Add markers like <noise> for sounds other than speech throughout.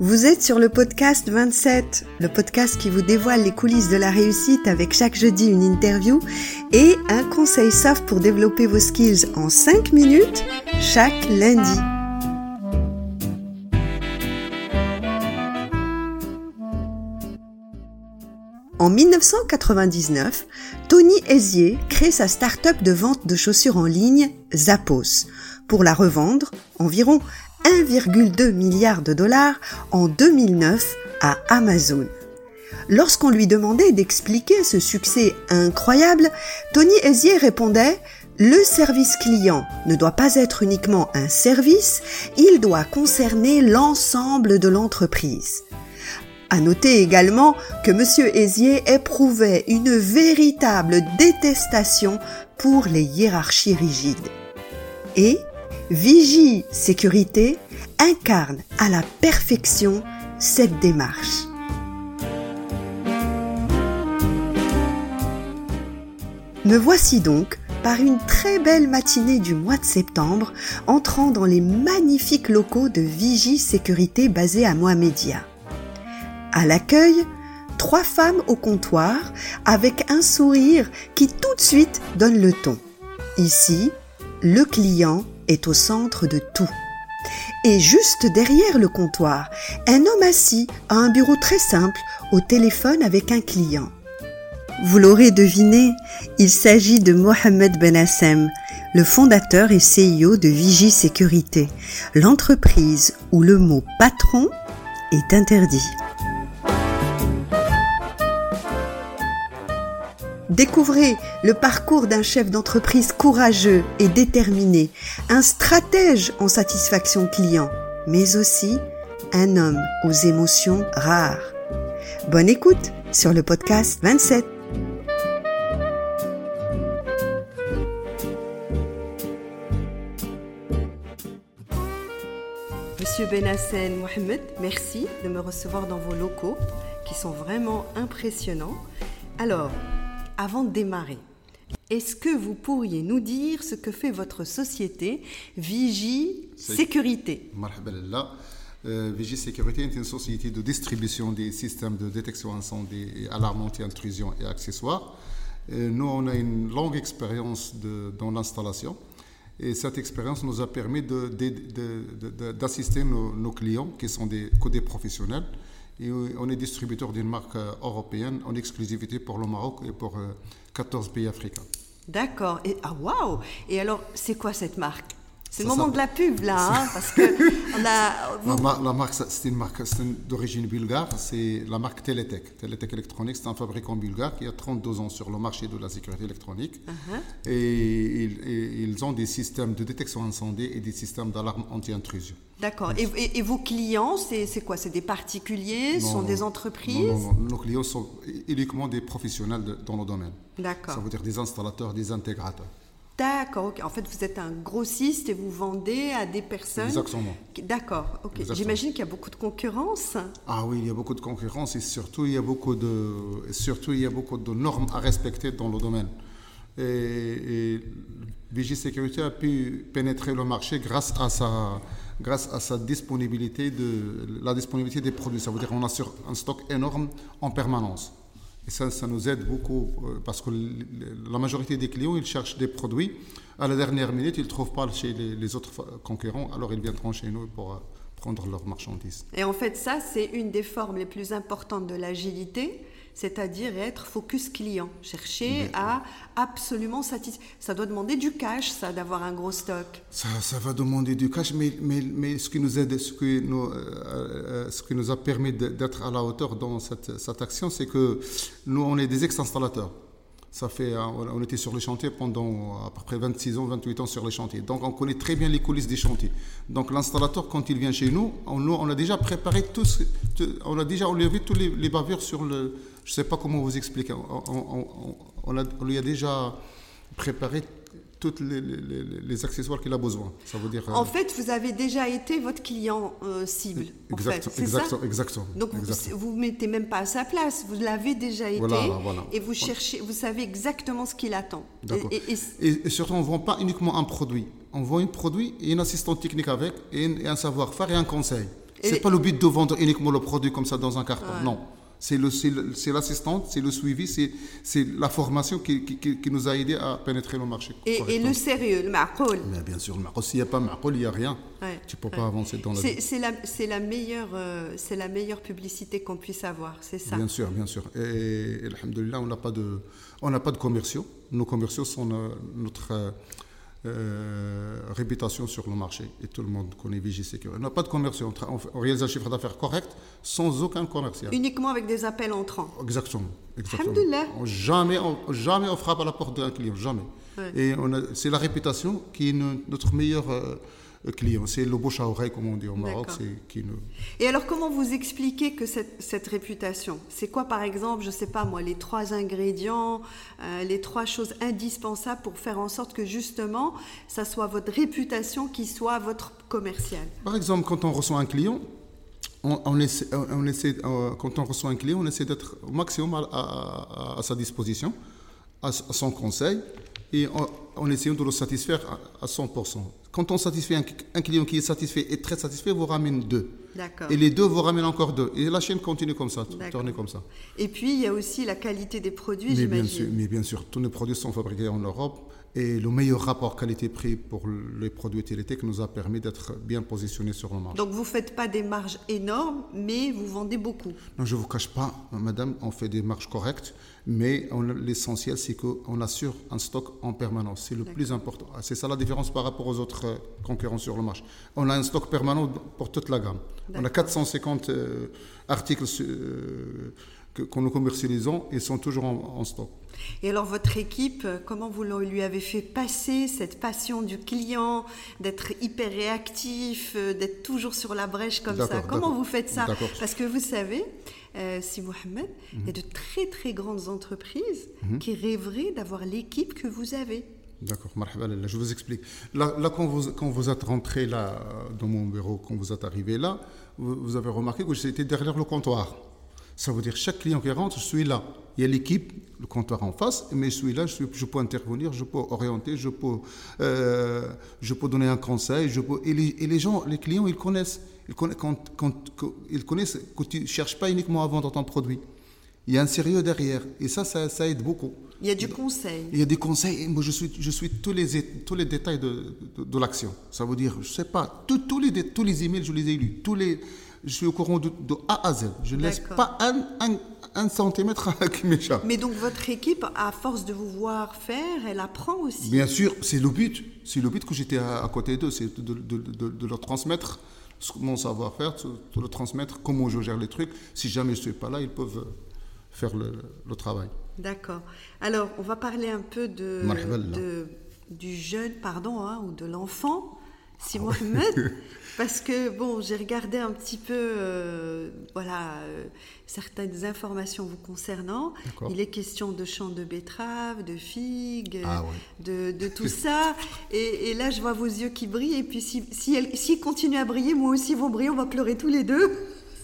Vous êtes sur le podcast 27, le podcast qui vous dévoile les coulisses de la réussite avec chaque jeudi une interview et un conseil soft pour développer vos skills en 5 minutes chaque lundi. En 1999, Tony Ezier crée sa start-up de vente de chaussures en ligne Zappos pour la revendre environ 1,2 milliard de dollars en 2009 à Amazon. Lorsqu'on lui demandait d'expliquer ce succès incroyable, Tony Ezier répondait le service client ne doit pas être uniquement un service, il doit concerner l'ensemble de l'entreprise. À noter également que M. Ezier éprouvait une véritable détestation pour les hiérarchies rigides. Et Vigie Sécurité incarne à la perfection cette démarche. Me voici donc, par une très belle matinée du mois de septembre, entrant dans les magnifiques locaux de Vigie Sécurité basés à Mohamedia. À l'accueil, trois femmes au comptoir avec un sourire qui tout de suite donne le ton. Ici, le client est au centre de tout. Et juste derrière le comptoir, un homme assis à un bureau très simple au téléphone avec un client. Vous l'aurez deviné, il s'agit de Mohamed Ben Hassem, le fondateur et CEO de Vigie Sécurité, l'entreprise où le mot patron est interdit. Découvrez le parcours d'un chef d'entreprise courageux et déterminé, un stratège en satisfaction client, mais aussi un homme aux émotions rares. Bonne écoute sur le podcast 27. Monsieur Benassen Mohamed, merci de me recevoir dans vos locaux qui sont vraiment impressionnants. Alors, avant de démarrer, est-ce que vous pourriez nous dire ce que fait votre société Vigie Sécurité? Euh, Vigie Sécurité est une société de distribution des systèmes de détection incendie alarme anti-intrusion et accessoires. Euh, nous, on a une longue expérience dans l'installation. Et cette expérience nous a permis d'assister nos, clients qui sont des, des professionnels et on est distributeur d'une marque euh, européenne en exclusivité pour le Maroc et pour 14 euh, pays africains. D'accord. Et ah waouh Et alors, c'est quoi cette marque? C'est le moment de la pub là, hein, parce que <laughs> on a. La, marque, c'est une marque d'origine bulgare, c'est la marque Teletech. Teletech Electronics, c'est un fabricant bulgare qui a 32 ans sur le marché de la sécurité électronique. Uh-huh. et, ils ont des systèmes de détection incendie et des systèmes d'alarme anti-intrusion. D'accord. Et, vos clients, c'est quoi? C'est des particuliers? Ce sont des entreprises? Non, non, nos clients sont uniquement des professionnels dans le domaine. D'accord. Ça veut dire des installateurs, des intégrateurs. D'accord. En fait, vous êtes un grossiste et vous vendez à des personnes. Exactement. D'accord, ok. J'imagine qu'il y a beaucoup de concurrence. Ah oui, il y a beaucoup de concurrence et surtout il y a beaucoup de, surtout il y a beaucoup de normes à respecter dans le domaine. Et, et Sécurité a pu pénétrer le marché grâce à sa, grâce à sa disponibilité de la disponibilité des produits. Ça veut dire qu'on assure un stock énorme en permanence. Et ça, ça nous aide beaucoup euh, parce que la majorité des clients, ils cherchent des produits. À la dernière minute, ils ne trouvent pas chez les, autres concurrents, alors ils viendront chez nous pour euh, prendre leurs marchandises. Et en fait, ça, c'est une des formes les plus importantes de l'agilité c'est-à-dire être focus client, chercher à absolument satisfaire. Ça doit demander du cash, ça, d'avoir un gros stock. Ça, ça, va demander du cash, mais, mais, mais ce qui nous aide, ce qui nous, euh, euh, ce qui nous a permis d'être à la hauteur dans cette, cette action, c'est que nous, on est des ex-installateurs. Ça fait, euh, on était sur les chantiers pendant à peu près 26 ans, 28 ans sur les chantiers. Donc on connaît très bien les coulisses des chantiers. Donc l'installateur, quand il vient chez nous, on, on a déjà préparé tout, on a déjà enlevé tous les, bavures sur le, je ne sais pas comment vous expliquer. On, lui a déjà préparé tous les, les- les accessoires qu'il a besoin. Ça veut dire. euh, En fait, vous avez déjà été votre client euh, cible. en exact, fait, c'est exact, ça exactement. Donc vous vous mettez même pas à sa place, vous l'avez déjà été Voilà, voilà. et vous cherchez, vous savez exactement ce qu'il attend. Et- et- et- Et, et surtout, on ne vend pas uniquement un produit. On vend un produit et une assistante technique avec, et, un- savoir-faire et un conseil. Et- C'est pas le but de vendre uniquement le produit comme ça dans un carton. Non. C'est le- c'est le- c'est l'assistante, c'est le suivi, c'est c'est la formation qui, qui- qui- qui nous a aidé à pénétrer le marché. et, le sérieux, le ma'qoul. Mais bien sûr, le marco, s'il n'y a pas marco, il n'y a rien. Ouais, tu ne peux ouais. pas avancer dans la vie. C'est la, c'est la meilleure, euh, c'est la meilleure publicité qu'on puisse avoir, c'est ça. Bien sûr, bien sûr. Et, et alhamdoulilah, on n'a pas de, on n'a pas de commerciaux. Nos commerciaux sont euh, notre euh, euh, réputation sur le marché. Et tout le monde connaît Vigicure. On n'a pas de commerciaux. On, réalise un chiffre d'affaires correct sans aucun commercial. Uniquement avec des appels entrants. Exactement. exactement. On- Jamais, on, jamais on frappe à la porte d'un client, jamais. Ouais. Et c'est la réputation qui est no- notre meilleur euh, client. C'est le bouche à oreille, comme on dit au Maroc. Qui nous... Et alors, comment vous expliquez que cette, cette réputation? C'est quoi, par exemple, je sais pas moi, les trois ingrédients, euh, les trois choses indispensables pour faire en sorte que justement, ça soit votre réputation qui soit votre commercial Par exemple, quand on reçoit un client, on, on essaie, on essaie, euh, quand on reçoit un client, on essaie d'être au maximum à, à- à- à sa disposition, à, son conseil, et en, en essayant de le satisfaire à, à 100%. Quand on satisfait un, un client qui est satisfait et très satisfait, vous ramène deux. D'accord. Et les deux vous ramènent encore deux. Et la chaîne continue comme ça, tourner comme ça. Et puis, il y a aussi la qualité des produits, Mais bien, sûr, j'imagine. mais bien sûr, tous nos produits sont fabriqués en Europe et le meilleur rapport qualité-prix pour les produits utilitaires nous a permis d'être bien positionnés sur le marché. Donc, vous faites pas des marges énormes, mais vous vendez beaucoup. Non, je ne vous cache pas, madame, on fait des marges correctes, mais l'essentiel, c'est qu'on assure un stock en permanence. C'est le plus important. Ah, C'est ça la différence par rapport aux autres euh, concurrents sur le marché. On a un stock permanent pour toute la gamme. On a D'accord. 450 euh, articles euh, que, que nous commercialisons et sont toujours en, en stock. Et alors, votre équipe, comment vous lui avez fait passer cette passion du client, d'être hyper réactif, euh, d'être toujours sur la brèche comme ça? Comment vous faites ça? Parce que vous savez, euh, si Mohamed, il Mhm. y a de très très grandes entreprises qui rêveraient d'avoir l'équipe que vous avez. D'accord, je vous explique. Là, là, quand, vous, quand vous êtes rentré là, dans mon bureau, quand vous êtes arrivé là, vous, vous avez remarqué que j'étais derrière le comptoir. Ça veut dire chaque client qui rentre, je suis là. Il y a l'équipe, le comptoir en face, mais je suis là, je, suis- je peux intervenir, je peux orienter, je peux, euh, je peux donner un conseil. Je peux, et, les, et les gens, les clients, ils connaissent. Ils connaissent, quand, quand- quand- ils connaissent que tu ne cherches pas uniquement à vendre ton produit. Il y a un sérieux derrière. Et ça, ça, ça aide beaucoup. Il y a du conseil. Il y a des conseils, moi je suis, je suis tous, les, tous les détails de, de, de l'action. Ça veut dire, je sais pas, tous- tous, les, tous les emails, je les ai lus. Tous les, je suis au courant de, de A à Z. Je ne laisse pas un, un, un centimètre qui m'échappe. Mais donc votre équipe, à force de vous voir faire, elle apprend aussi. Bien sûr, c'est le but. C'est le but que j'étais à, à côté d'eux, c'est de, de, de, de leur transmettre mon savoir-faire, de, leur transmettre comment je gère les trucs. Si jamais je ne suis pas là, ils peuvent faire le, le travail. D'accord. Alors, on va parler un peu de- du jeune, pardon, hein, ou de l'enfant, si Ah Mohamed, <laughs> parce que bon, j'ai regardé un petit peu, euh, voilà, euh, certaines informations vous concernant. Il est question de champs de betteraves, de figues, Ah ouais. de, de tout <laughs> ça. Et, et là, je vois vos yeux qui brillent. Et puis, si, si elle- s'ils continuent à briller, moi aussi, vont briller. On va pleurer tous les deux.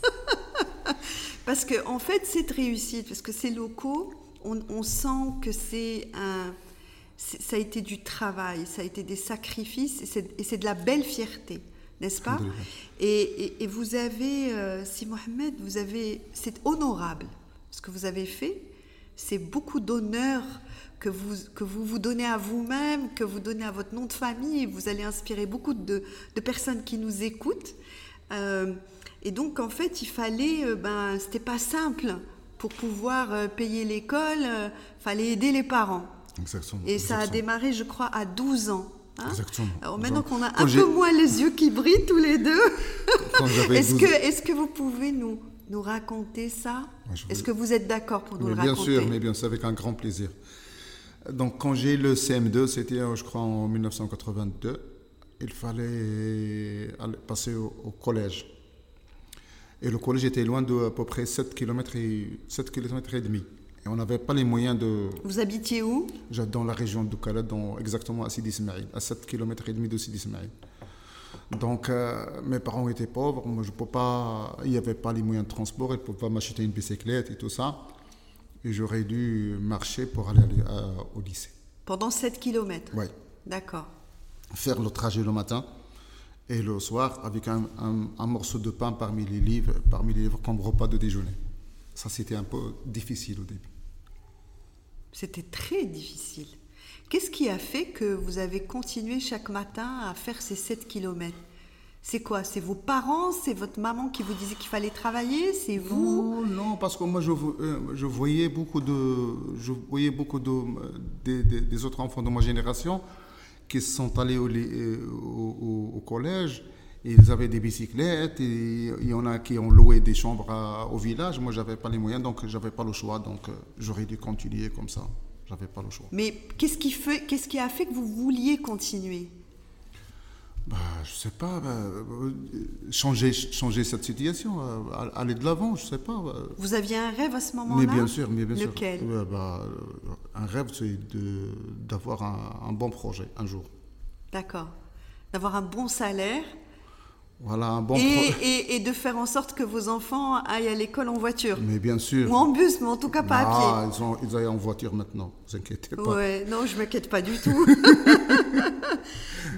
<laughs> Parce que en fait, cette réussite, parce que ces locaux, on, on sent que c'est un, ça a été du travail, ça a été des sacrifices, et c'est, de la belle fierté, n'est-ce pas et, et- et vous avez, euh, si Mohamed, vous avez, c'est honorable ce que vous avez fait. C'est beaucoup d'honneur que vous, que vous vous donnez à vous-même, que vous donnez à votre nom de famille. Et vous allez inspirer beaucoup de, de personnes qui nous écoutent. Euh, et donc, en fait, il fallait, euh, ben, c'était pas simple pour pouvoir payer l'école. Il fallait aider les parents. Exactement. Et ça a démarré, je crois, à 12 ans. hein. Exactement. Alors maintenant qu'on a un peu moins les yeux qui brillent tous les deux, <laughs> est-ce 12 que, est que vous pouvez nous, nous raconter ça Est-ce que vous êtes d'accord pour nous Mais le bien raconter sûr, mais bien sûr, avec un grand plaisir. Donc, quand j'ai le CM2, c'était, euh, je crois, en 1982, il fallait aller- passer au, au collège. Et le collège était loin de à peu près 7 km et, 7 km et demi. Et on n'avait pas les moyens de. Vous habitiez où? Dans la région de dans, exactement à Sidi Ismail, à 7 km et demi de Sidi Ismail. Donc euh, mes parents étaient pauvres, moi je peux pas, il n'y avait pas les moyens de transport, ils ne pouvaient pas m'acheter une bicyclette et tout ça. Et j'aurais dû marcher pour aller, au lycée. Pendant 7 km Oui. D'accord. Faire le trajet le matin et le soir avec un, un, morceau de pain parmi les livres, parmi les livres comme repas de déjeuner. Ça, c'était un peu difficile au début. C'était très difficile. Qu'est-ce qui a fait que vous avez continué chaque matin à faire ces 7 km c'est quoi? C'est vos parents? C'est votre maman qui vous disait qu'il fallait travailler? C'est vous? non, parce que moi je, euh, je, voyais beaucoup de, je voyais beaucoup de, des autres enfants de ma génération qui sont allés au, euh, au, au, collège. Ils avaient des bicyclettes, et il y en a qui ont loué des chambres au village. Moi, j'avais pas les moyens, donc j'avais pas le choix. Donc, euh, j'aurais dû continuer comme ça. J'avais pas le choix. Mais qu'est-ce qui, fait, qu'est-ce qui a fait que vous vouliez continuer? Bah, je sais pas, bah, euh, changer, changer cette situation, euh, aller de l'avant, je sais pas. Bah. Vous aviez un rêve à ce moment-là? Mais bien sûr, mais bien Lequel? Sûr. bah, un rêve, c'est d'avoir un, un, bon projet un jour. D'accord. D'avoir un bon salaire voilà, un bon et, et, de faire en sorte que vos enfants aillent à l'école en voiture. Mais bien sûr. Ou en bus, mais en tout cas pas à pied. Ils, ont, ils aillent en voiture maintenant, ne vous inquiétez pas. Ouais, non, je ne m'inquiète pas du tout. <laughs>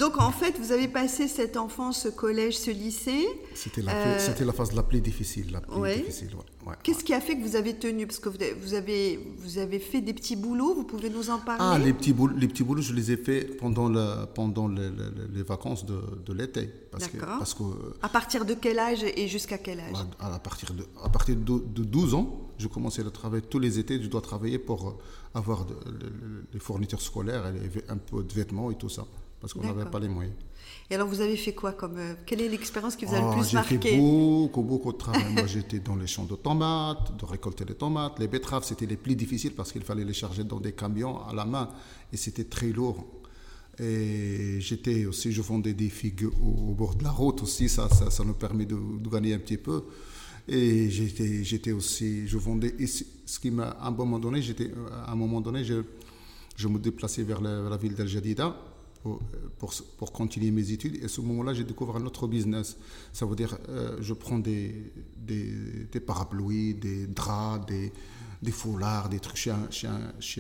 Donc en fait, vous avez passé cette enfance, ce collège, ce lycée. C'était la, euh, c'était la phase la plus difficile. La plus difficile ouais. Qu'est-ce qui a fait que vous avez tenu? Parce que vous avez, vous avez fait des petits boulots, vous pouvez nous en parler? Ah, les petits, boulots, les petits boulots, je les ai faits pendant, le, pendant les vacances de, de l'été. D'accord. Parce que à partir de quel âge et jusqu'à quel âge? À, partir de, à partir de, 12 ans, je commençais à travailler tous les étés. Je dois travailler pour euh, avoir les fournitures scolaires, et un peu de vêtements et tout ça, parce qu'on n'avait pas les moyens. Et alors, vous avez fait quoi comme euh, Quelle est l'expérience qui vous a le ah, plus marqué J'ai fait beaucoup, beaucoup de travail. Moi, j'étais dans les champs de tomates, de récolter les tomates. Les betteraves, c'était les plus difficiles parce qu'il fallait les charger dans des camions à la main et c'était très lourd. Et j'étais aussi, je vendais des figues au, bord de la route aussi, ça, ça, ça nous permet de, gagner un petit peu. Et j'étais, j'étais aussi, je vendais, ce qui m'a, à un moment donné, j'étais, à un moment donné, je, je me déplaçais vers la, ville d'Al Jadida pour, pour, continuer mes études. Et à ce moment-là, j'ai découvert un autre business. Ça veut dire, euh, je prends des, des, des, parapluies, des draps, des, des foulards, des trucs chez un, chez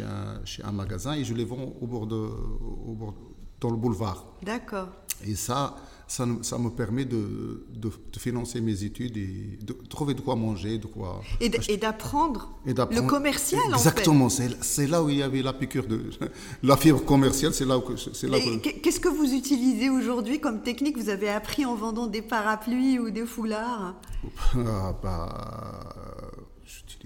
un, chez un, magasin et je les vends au bord de, au bord, dans le boulevard. D'accord. Et ça, ça, ça, me permet de, de, financer mes études et de trouver de quoi manger, de quoi. Et d'apprendre le commercial, Exactement, c'est là où il y avait la piqûre de. <laughs> La fibre commerciale, c'est là où. Qu'est-ce que vous utilisez aujourd'hui comme technique? Vous avez appris en vendant des parapluies ou des foulards? Ah, bah,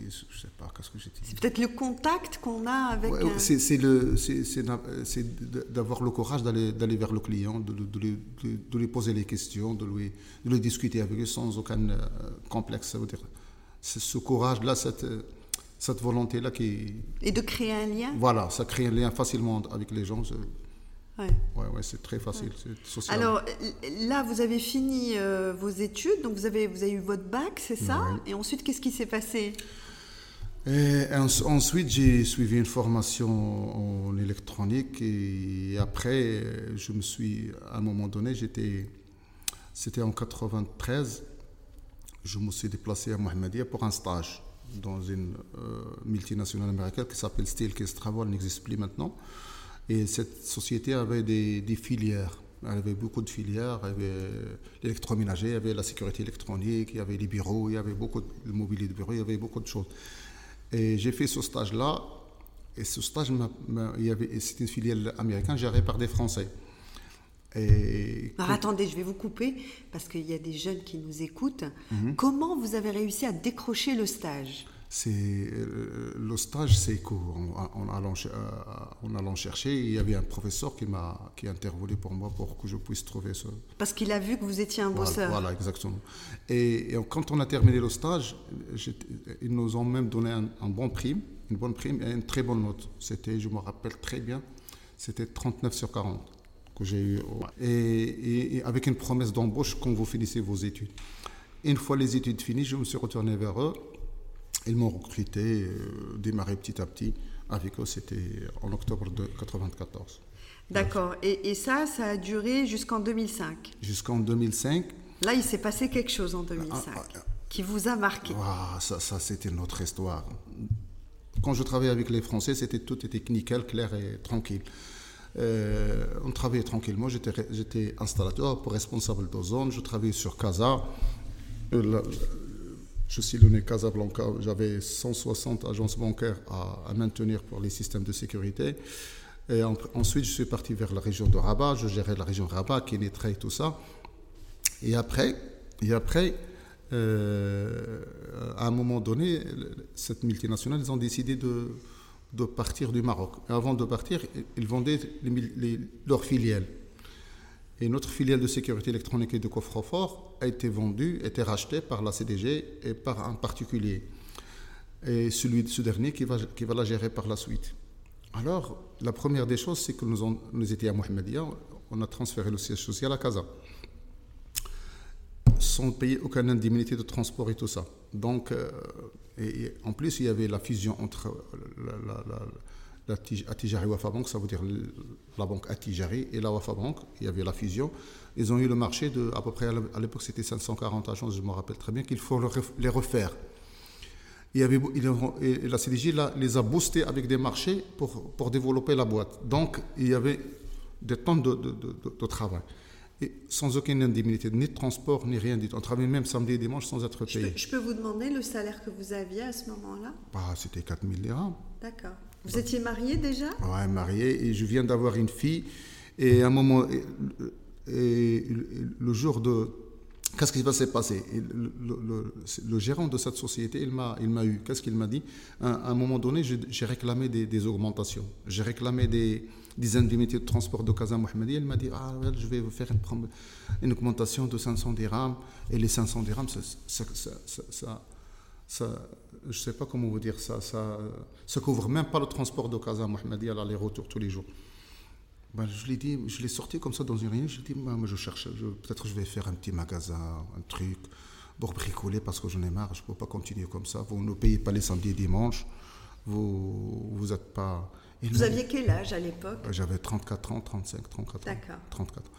je sais pas, qu'est-ce que j'utilise. C'est peut-être le contact qu'on a avec. c'est, le, c'est, d'avoir le courage d'aller, vers le client, de, de, lui, de, lui, poser les questions, de lui, de lui discuter avec lui sans aucun euh, complexe. Ça veut dire, c'est ce courage-là, cette, cette volonté-là qui. Et de créer un lien. Voilà, ça crée un lien facilement avec les gens. Ouais. Ouais, c'est très facile. Social. Alors là, vous avez fini euh, vos études, donc vous avez, vous avez eu votre bac, c'est ça Et ensuite, qu'est-ce qui s'est passé? Ensuite, j'ai suivi une formation en électronique et après, je me suis, à un moment donné, j'étais, c'était en 93, je me suis déplacé à Mohamedia pour un stage dans une euh, multinationale américaine qui s'appelle Steelcase Travel, n'existe plus maintenant. Et cette société avait des, des filières. Elle avait beaucoup de filières. Il y avait l'électroménager, il y avait la sécurité électronique, il y avait les bureaux, il y avait beaucoup de mobilier de bureau, il y avait beaucoup de choses. Et j'ai fait ce stage-là. Et ce stage, c'était une filiale américaine gérée par des Français. Et Alors attendez, je vais vous couper parce qu'il y a des jeunes qui nous écoutent. Mhm. Comment vous avez réussi à décrocher le stage? C'est euh, le stage, c'est court. En, allant, en allant chercher, il y avait un professeur qui m'a qui a intervenu pour moi pour que je puisse trouver ce. Parce qu'il a vu que vous étiez un bosseur. Voilà, exactement. Et, quand on a terminé le stage, ils nous ont même donné un, bon prime, une bonne prime et une très bonne note. C'était, je me rappelle très bien, c'était 39 sur 40 que j'ai eu. Et, et avec une promesse d'embauche quand vous finissez vos études. Une fois les études finies, je me suis retourné vers eux Ils m'ont recruté, euh, démarré petit à petit. Avec eux, c'était en octobre de 94. D'accord. Et, et, ça, ça a duré jusqu'en 2005 Jusqu'en 2005. Là, il s'est passé quelque chose en 2005 ah, ah, qui vous a marqué. Ah, ça, ça c'était notre histoire. Quand je travaillais avec les Français, c'était tout était nickel, clair et tranquille. Euh, on travaillait tranquillement. J'étais installateur, responsable de zone. Je travaillais sur Casa. Euh, je suis donné Casablanca. J'avais 160 agences bancaires à, maintenir pour les systèmes de sécurité. Et ensuite, je suis parti vers la région de Rabat. Je gérais la région de Rabat, Kénétré et tout ça. Et après, et après euh, à un moment donné, cette multinationale, ils ont décidé de, de partir du Maroc. avant de partir, ils vendaient leurs filiales. Et notre filiale de sécurité électronique et de coffre-fort a été vendue, a été rachetée par la CDG et par un particulier. Et celui, ce dernier qui va, qui va la gérer par la suite. Alors, la première des choses, c'est que nous, nous étions à Mohamedia, on a transféré le siège social à Casa sans payer aucune indemnité de transport et tout ça. Donc, euh, et, en plus, il y avait la fusion entre la, Atijari Wafa Bank, ça veut dire la banque Atijari et la Wafa Bank. Il y avait la fusion. Ils ont eu le marché de, à peu près, à l'époque, c'était 540 agences, je me rappelle très bien, qu'il faut les refaire. Il y avait, et la CDJ les a boostés avec des marchés pour, pour développer la boîte. Donc, il y avait des tonnes de, de, de travail et sans aucune indemnité, ni de transport, ni rien du tout. On travaillait même samedi et dimanche sans être payé. Je peux, vous demander le salaire que vous aviez à ce moment-là? Bah, C'était 4 000 dirhams. D'accord. Vous étiez marié déjà? Oui, marié. Et je viens d'avoir une fille. Et à un moment, et, le jour de. Qu'est-ce qui va se passer le, gérant de cette société, il m'a, il eu. Qu'est-ce qu'il m'a dit? À, un moment donné, j'ai réclamé des, augmentations. J'ai réclamé des des indemnités de transport de Casa Mohamed. Elle m'a dit ah, Je vais vous faire une, une, augmentation de 500 dirhams. Et les 500 dirhams, ça, ça, ça, je ne sais pas comment vous dire ça, ça ne couvre même pas le transport de Casa Mohamed à l'aller-retour tous les jours. Ben, je l'ai dit, je l'ai sorti comme ça dans une réunion. Je lui ai dit moi, je cherche, peut-être je vais faire un petit magasin, un truc pour bricoler parce que j'en ai marre. Je ne peux pas continuer comme ça. Vous ne payez pas les samedis et dimanches. Vous n'êtes pas vous aviez quel âge à l'époque? J'avais 34 ans, 35, 34 ans. D'accord. 34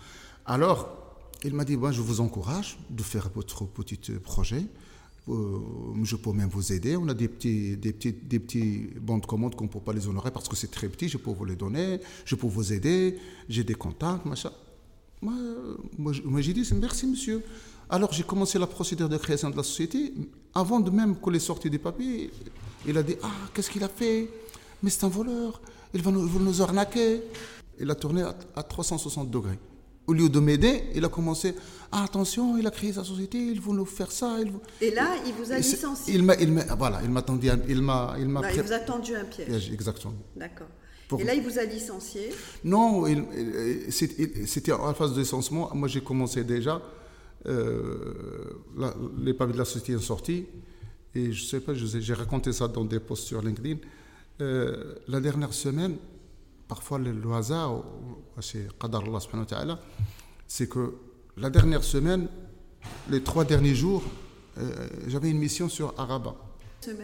Alors, il m'a dit, je vous encourage de faire votre petit projet. Euh, je peux même vous aider. On a des petits, des petits, des petits bons de commande qu'on ne peut pas les honorer parce que c'est très petit. Je peux vous les donner. Je peux vous aider. J'ai des contacts, machin. Moi, moi, j'ai dit, merci monsieur. Alors j'ai commencé la procédure de création de la société. Avant de même que les sorties des papiers, il a dit, ah, qu'est-ce qu'il a fait? Mais c'est un voleur, il va nous, nous arnaquer. Il a tourné à, 360 degrés. Au lieu de m'aider, il a commencé ah, attention, il a créé sa société, il veut nous faire ça. Il Et là, il vous a licencié. Il m'a, il m'a, voilà, il m'a tendu, il m'a, il m'a. il vous a tendu un piège. Exactement. D'accord. Et là, il vous a licencié Non, c'était en phase de licenciement. Moi, j'ai commencé déjà. Euh, les papiers de la société sont sortis. Et je ne sais pas, j'ai raconté ça dans des posts sur LinkedIn. Euh, la dernière semaine, parfois le, hasard, c'est c'est que la dernière semaine, les trois derniers jours, euh, j'avais une mission sur Araba.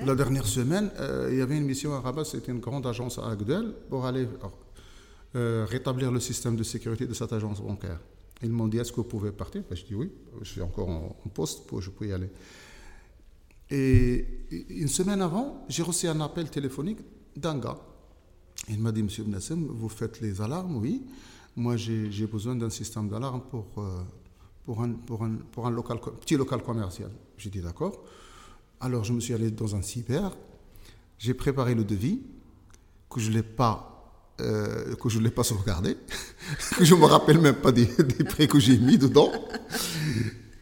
La dernière semaine, euh, il y avait une mission à Rabat, c'était une grande agence à Agdel, pour aller rétablir le système de sécurité de cette agence bancaire. Ils m'ont dit, est-ce que vous pouvez partir? Ben, Je dis oui, je suis encore en, poste, pour, je peux y aller. Et une semaine avant, j'ai reçu un appel téléphonique d'un gars. Il m'a dit, Monsieur Bnassem, vous faites les alarmes? Oui. Moi, j'ai besoin d'un système d'alarme pour, euh, pour, un, pour, un, pour un petit local commercial. J'ai dit, d'accord. Alors, je me suis allé dans un cyber. J'ai préparé le devis, que je l'ai pas euh, que je ne l'ai pas sauvegardé, <laughs> que je ne me rappelle même pas des, <laughs> des prix que j'ai mis dedans.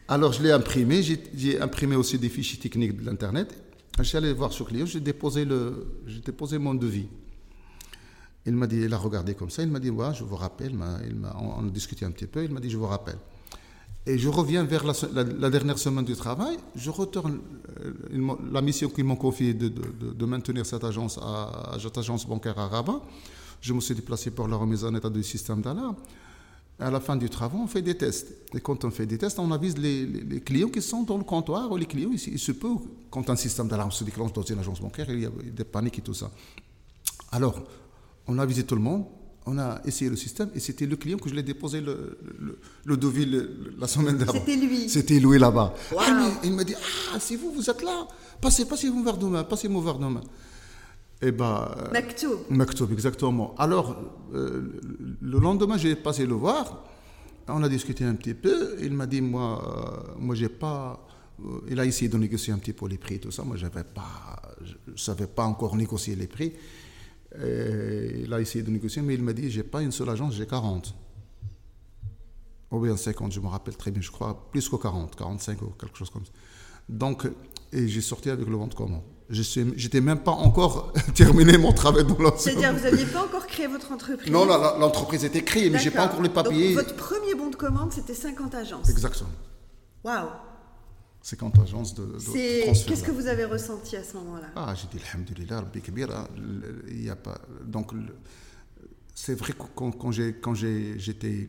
Alors je l'ai imprimé, j'ai imprimé aussi des fichiers techniques de l'Internet je suis allé voir ce client, j'ai déposé, le, déposé mon devis. Il m'a dit, il a regardé comme ça, il m'a dit, ouais, je vous rappelle, il m'a, on a discuté un petit peu, il m'a dit, je vous rappelle. Et je reviens vers la, dernière semaine du travail, je retourne euh, la mission qu'ils m'ont confiée de, maintenir cette agence, cette agence bancaire à Rabat. Je me suis déplacé pour la remise en état du système d'alarme. à la fin du travail, on fait des tests. Et quand on fait des tests, on avise les, clients qui sont dans le comptoir ou les clients, il, il se peut, quand un système d'alarme se déclenche dans une agence bancaire, il y a des paniques et tout ça. Alors, on a avisé tout le monde, on a essayé le système et c'était le client que je l'ai déposé le, le, le devis le- la semaine d'avant. C'était lui. C'était lui là-bas. Wow. Ah, il m'a dit Ah, c'est vous, vous êtes là. Passez, passez-vous vers demain, passez-moi vers demain. Eh ben. euh, Maktoub. Maktoub, exactement. Alors, euh, le lendemain, j'ai passé le voir. On a discuté un petit peu. Il m'a dit, moi, euh, moi, j'ai pas. euh, il a essayé de négocier un petit peu les prix, tout ça. Moi, j'avais pas, je ne savais pas encore négocier les prix. Et il a essayé de négocier, mais il m'a dit, j'ai pas une seule agence, j'ai 40. Ou bien 50, je me rappelle très bien, je crois, plus que 40, 45 ou quelque chose comme ça. Donc, et j'ai sorti avec le ventre commun. Je J'étais même pas encore <laughs> terminé mon travail dans l'ensemble. C'est-à-dire, vous n'aviez pas encore créé votre entreprise? Non, l'entreprise était créée, mais j'ai pas D'accord. encore les papiers. Donc, votre premier bon de commande, c'était 50 agences. Exactement. Waouh 50 agences de, de transfert. Qu'est-ce que vous avez ressenti à ce moment-là? Ah, j'ai dit, alhamdoulilah, Rabbi Kabir, hein, il y a pas. Donc, c'est vrai que quand, quand j'étais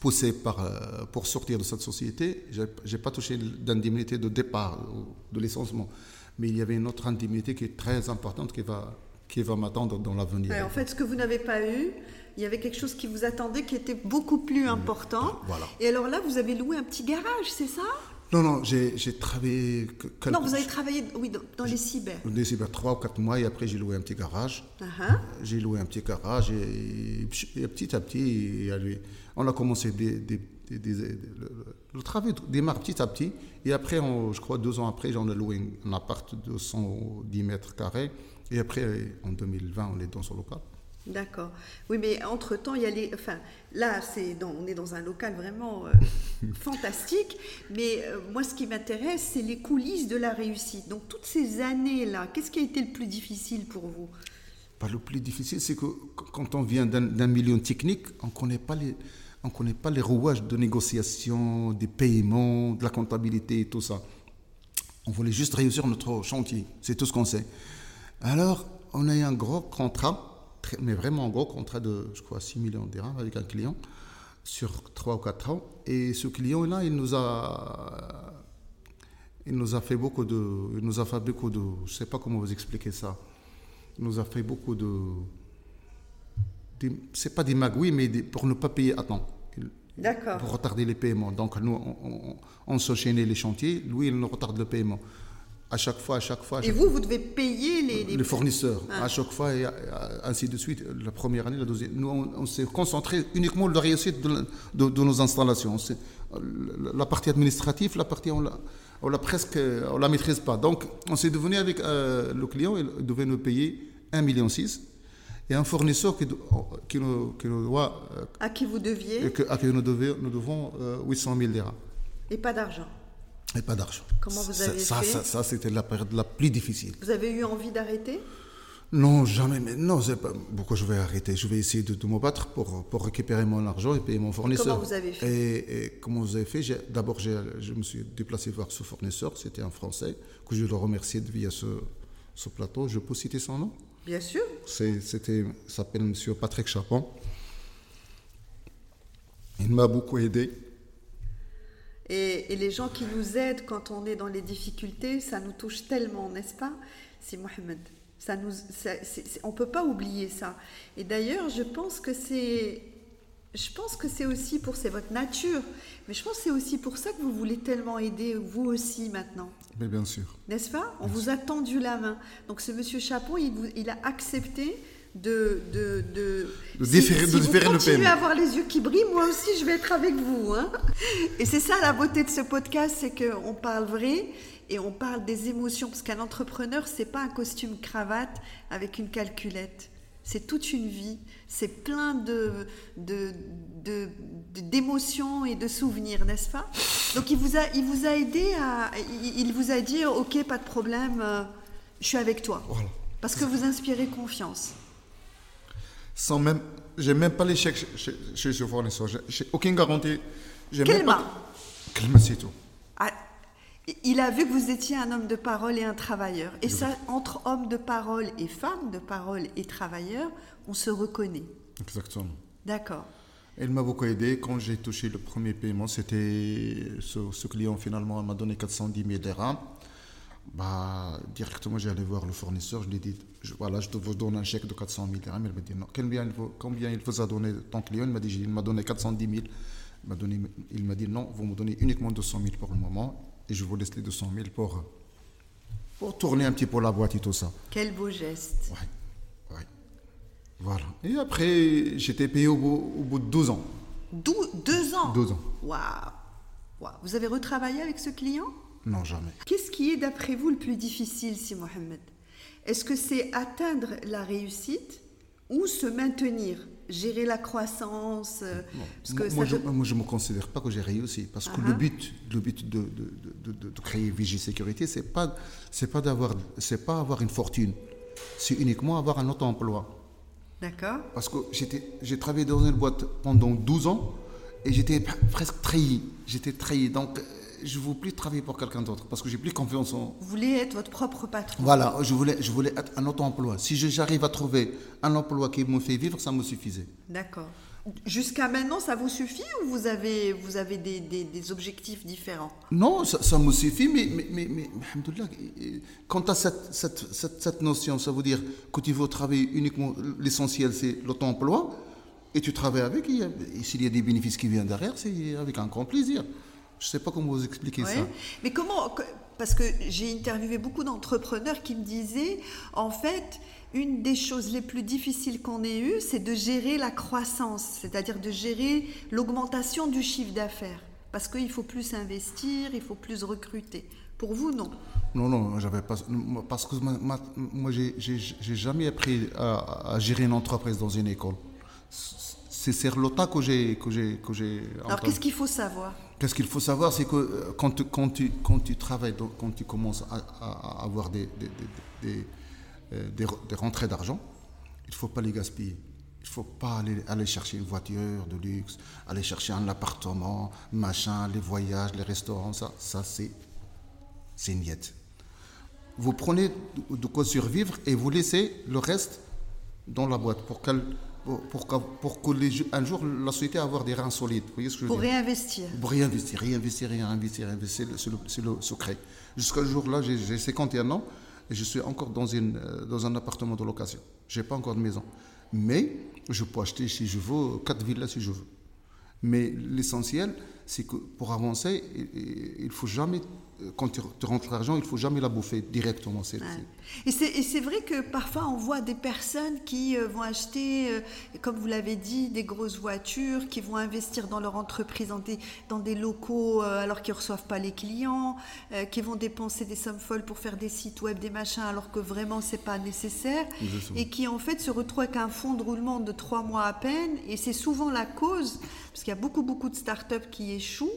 poussé par, euh, pour sortir de cette société, j'ai j'ai pas touché d'indemnité de départ, ou de licenciement. Mais il y avait une autre indemnité qui est très importante qui va, qui va m'attendre dans l'avenir. Ouais, En fait, ce que vous n'avez pas eu, il y avait quelque chose qui vous attendait qui était beaucoup plus important. Voilà. Et alors là, vous avez loué un petit garage, c'est ça? Non, non, j'ai travaillé. quelques- Non, vous avez travaillé oui, dans, dans les cyber. Des cyber 3 ou 4 mois et après j'ai loué un petit garage. Ah. J'ai loué un petit garage et, et petit à petit, on a commencé des, des- des- des- le, le travail démarre petit à petit. Et après, on- je crois deux ans après, j'en ai loué un appart de 110 mètres carrés. Et après, en 2020, on est dans ce local. D'accord. Oui, mais entre-temps, il y a les... Enfin, là, c'est dans- on est dans un local vraiment euh, <laughs> fantastique. Mais euh, moi, ce qui m'intéresse, c'est les coulisses de la réussite. Donc, toutes ces années-là, qu'est-ce qui a été le plus difficile pour vous? Pas le plus difficile, c'est que quand on vient d'un d'un milieu technique, on ne connaît pas les... On connaît pas les rouages de négociation, des paiements, de la comptabilité et tout ça. On voulait juste réussir notre chantier, c'est tout ce qu'on sait. Alors, on a eu un gros contrat, très- mais vraiment un gros contrat de, je crois, 6 millions de dirhams avec un client sur 3 ou 4 ans. Et ce client-là, il nous a, il nous a fait beaucoup de, il nous a fait beaucoup de, je sais pas comment vous expliquer ça. Il nous a fait beaucoup de, des- c'est pas des magouilles, mais des- pour ne pas payer à temps. D'accord. pour retarder les paiements. Donc nous, on, on, on s'enchaînait les chantiers, lui, il nous retarde le paiement. À chaque fois, à chaque fois, à Et vous, vous devez payer les... les- les fournisseurs, Ah. à chaque fois, et ainsi de suite, la première année, la deuxième. Nous, on, on s'est concentré uniquement sur la réussite de, la- de- de nos installations. C'est- La, partie administrative, la partie, on l'a, on l'a presque, on la maîtrise pas. Donc, on s'est devenu avec euh, le client, il devait nous payer 1,6 million et un fournisseur qui, nous, qui nous doit, euh, À qui vous deviez que- à qui nous, devait- nous devons euh, 800 000 dirhams. et pas d'argent. Et pas d'argent. Comment vous Ça- avez ça, fait ça, ça, c'était la période la plus difficile. Vous avez eu envie d'arrêter? Non, jamais. Mais non, pas. Pourquoi je vais arrêter? Je vais essayer de, de me battre pour, pour récupérer mon argent et payer mon fournisseur. Comment vous avez fait? Et, et comment vous avez fait? D'abord, je me suis déplacé vers ce fournisseur. C'était un Français que je le remercie via ce, ce plateau. Je peux citer son nom? Bien sûr. C'était, il s'appelle Monsieur Patrick Chapon. Il m'a beaucoup aidé. Et, et les gens qui nous aident quand on est dans les difficultés, ça nous touche tellement, n'est-ce pas? C'est Mohamed. Ça nous, ça- on ne peut pas oublier ça. Et d'ailleurs, je pense que c'est... Je pense que c'est aussi pour... C'est votre nature. Mais je pense que c'est aussi pour ça que vous voulez tellement aider, vous aussi, maintenant. Mais bien sûr. N'est-ce pas? On vous a tendu la main. Donc ce monsieur Chapon, il, vous- il a accepté de... De, de, De de vous continuez à avoir les yeux qui brillent, moi aussi je vais être avec vous. hein. Et c'est ça la beauté de ce podcast, c'est qu'on parle vrai et on parle des émotions. Parce qu'un entrepreneur, c'est pas un costume cravate avec une calculette. C'est toute une vie, c'est plein de, de, de- de- d'émotions et de souvenirs, n'est-ce pas? Donc il vous a, il vous a aidé à, il, vous a dit, ok, pas de problème, euh, je suis avec toi, Voilà. parce que vous inspirez confiance. Sans même. J'ai même pas les chèques chez, ce fournisseur. J'ai- aucune garantie. Kelma. pas. Kelma, c'est tout. Ah, il a vu que vous étiez un homme de parole et un travailleur. Et ça, entre hommes de parole et femmes de parole et travailleurs, on se reconnaît. Exactement. D'accord. Elle m'a beaucoup aidé. Quand j'ai touché le premier paiement, c'était ce, client finalement m'a donné 410 000 dirhams. Bah, directement, j'ai allé voir le fournisseur. Je lui ai dit voilà, je te vous donne un chèque de 400 000 dirhams. Il m'a dit non. Combien il, vous, combien il vous a donné ton client? Il m'a dit il m'a donné 410 000. Il m'a, donné, il m'a dit non, vous me donnez uniquement 200 000 pour le moment et je vous laisse les 200 000 pour, pour tourner un petit peu la boîte et tout ça. Quel beau geste. Ouais, ouais. Voilà. Et après, j'étais payé au bout, de 12 ans. deux ans? 12 ans. Waouh. Vous avez retravaillé avec ce client? Non, jamais. Qu'est-ce qui est d'après vous le plus difficile, si Mohamed Est-ce que c'est atteindre la réussite ou se maintenir gérer la croissance euh, parce que moi, je, ne me considère pas que j'ai réussi. Parce que le uh-huh. but, le but de, de, de, de créer Vigie Sécurité, ce n'est pas, pas pas avoir une fortune. C'est uniquement avoir un auto-emploi. D'accord. Parce que j'ai travaillé dans une boîte pendant 12 ans et j'étais presque trahi. J'étais trahi. Donc, je ne veux plus travailler pour quelqu'un d'autre parce que j'ai plus confiance en. Vous voulez être votre propre patron. Voilà, je voulais, je voulais être un auto-emploi. Si j'arrive à trouver un emploi qui me fait vivre, ça me suffisait. D'accord. Jusqu'à maintenant, ça vous suffit ou vous avez, vous avez des, des, objectifs différents? Non, ça, me suffit, mais, mais, mais, mais quant à cette, cette, cette, cette, notion, ça veut dire que tu veux travailler uniquement, l'essentiel c'est l'auto-emploi, et tu travailles avec, et s'il y a des bénéfices qui viennent derrière, c'est avec un grand plaisir. Je ne sais pas comment vous expliquer ça. Mais comment Parce que j'ai interviewé beaucoup d'entrepreneurs qui me disaient, en fait, une des choses les plus difficiles qu'on ait eues, c'est de gérer la croissance, c'est-à-dire de gérer l'augmentation du chiffre d'affaires. Parce qu'il faut plus investir, il faut plus recruter. Pour vous, non Non, non, j'avais pas. Parce que moi, j'ai jamais appris à, à, gérer une entreprise dans une école. C'est sur l'OTA que j'ai. Que j'ai Alors, qu'est-ce qu'il faut savoir? Qu'est-ce qu'il faut savoir, c'est que euh, quand tu, quand, tu, quand tu travailles, quand tu commences à, avoir des, des, des, euh, des, rentrées d'argent, il ne faut pas les gaspiller. Il ne faut pas aller, aller, chercher une voiture de luxe, aller chercher un appartement, machin, les voyages, les restaurants, ça, ça c'est, c'est niette. Vous prenez de quoi survivre et vous laissez le reste dans la boîte pour qu'elle pour, pour, que les, un jour la société avoir des reins solides. Vous voyez ce que je pour réinvestir. Pour réinvestir, réinvestir, réinvestir, réinvestir, c'est le, secret. Jusqu'à ce jour-là, j'ai 51 ans et je suis encore dans, une, euh, dans un appartement de location. Je n'ai pas encore de maison. Mais je peux acheter si je veux, quatre villas si je veux. Mais l'essentiel, c'est que pour avancer, il ne faut jamais quand tu, rentres l'argent, il ne faut jamais la bouffer directement. Et c'est vrai que parfois on voit des personnes qui euh, vont acheter, euh, comme vous l'avez dit, des grosses voitures, qui vont investir dans leur entreprise, dans des, dans des locaux euh, alors qu'ils ne reçoivent pas les clients, qui vont dépenser des sommes folles pour faire des sites web, des machins, alors que vraiment c'est pas nécessaire, et qui en fait se retrouvent avec un fonds de roulement de trois mois à peine, et c'est souvent la cause, parce qu'il y a beaucoup beaucoup de startups qui échouent.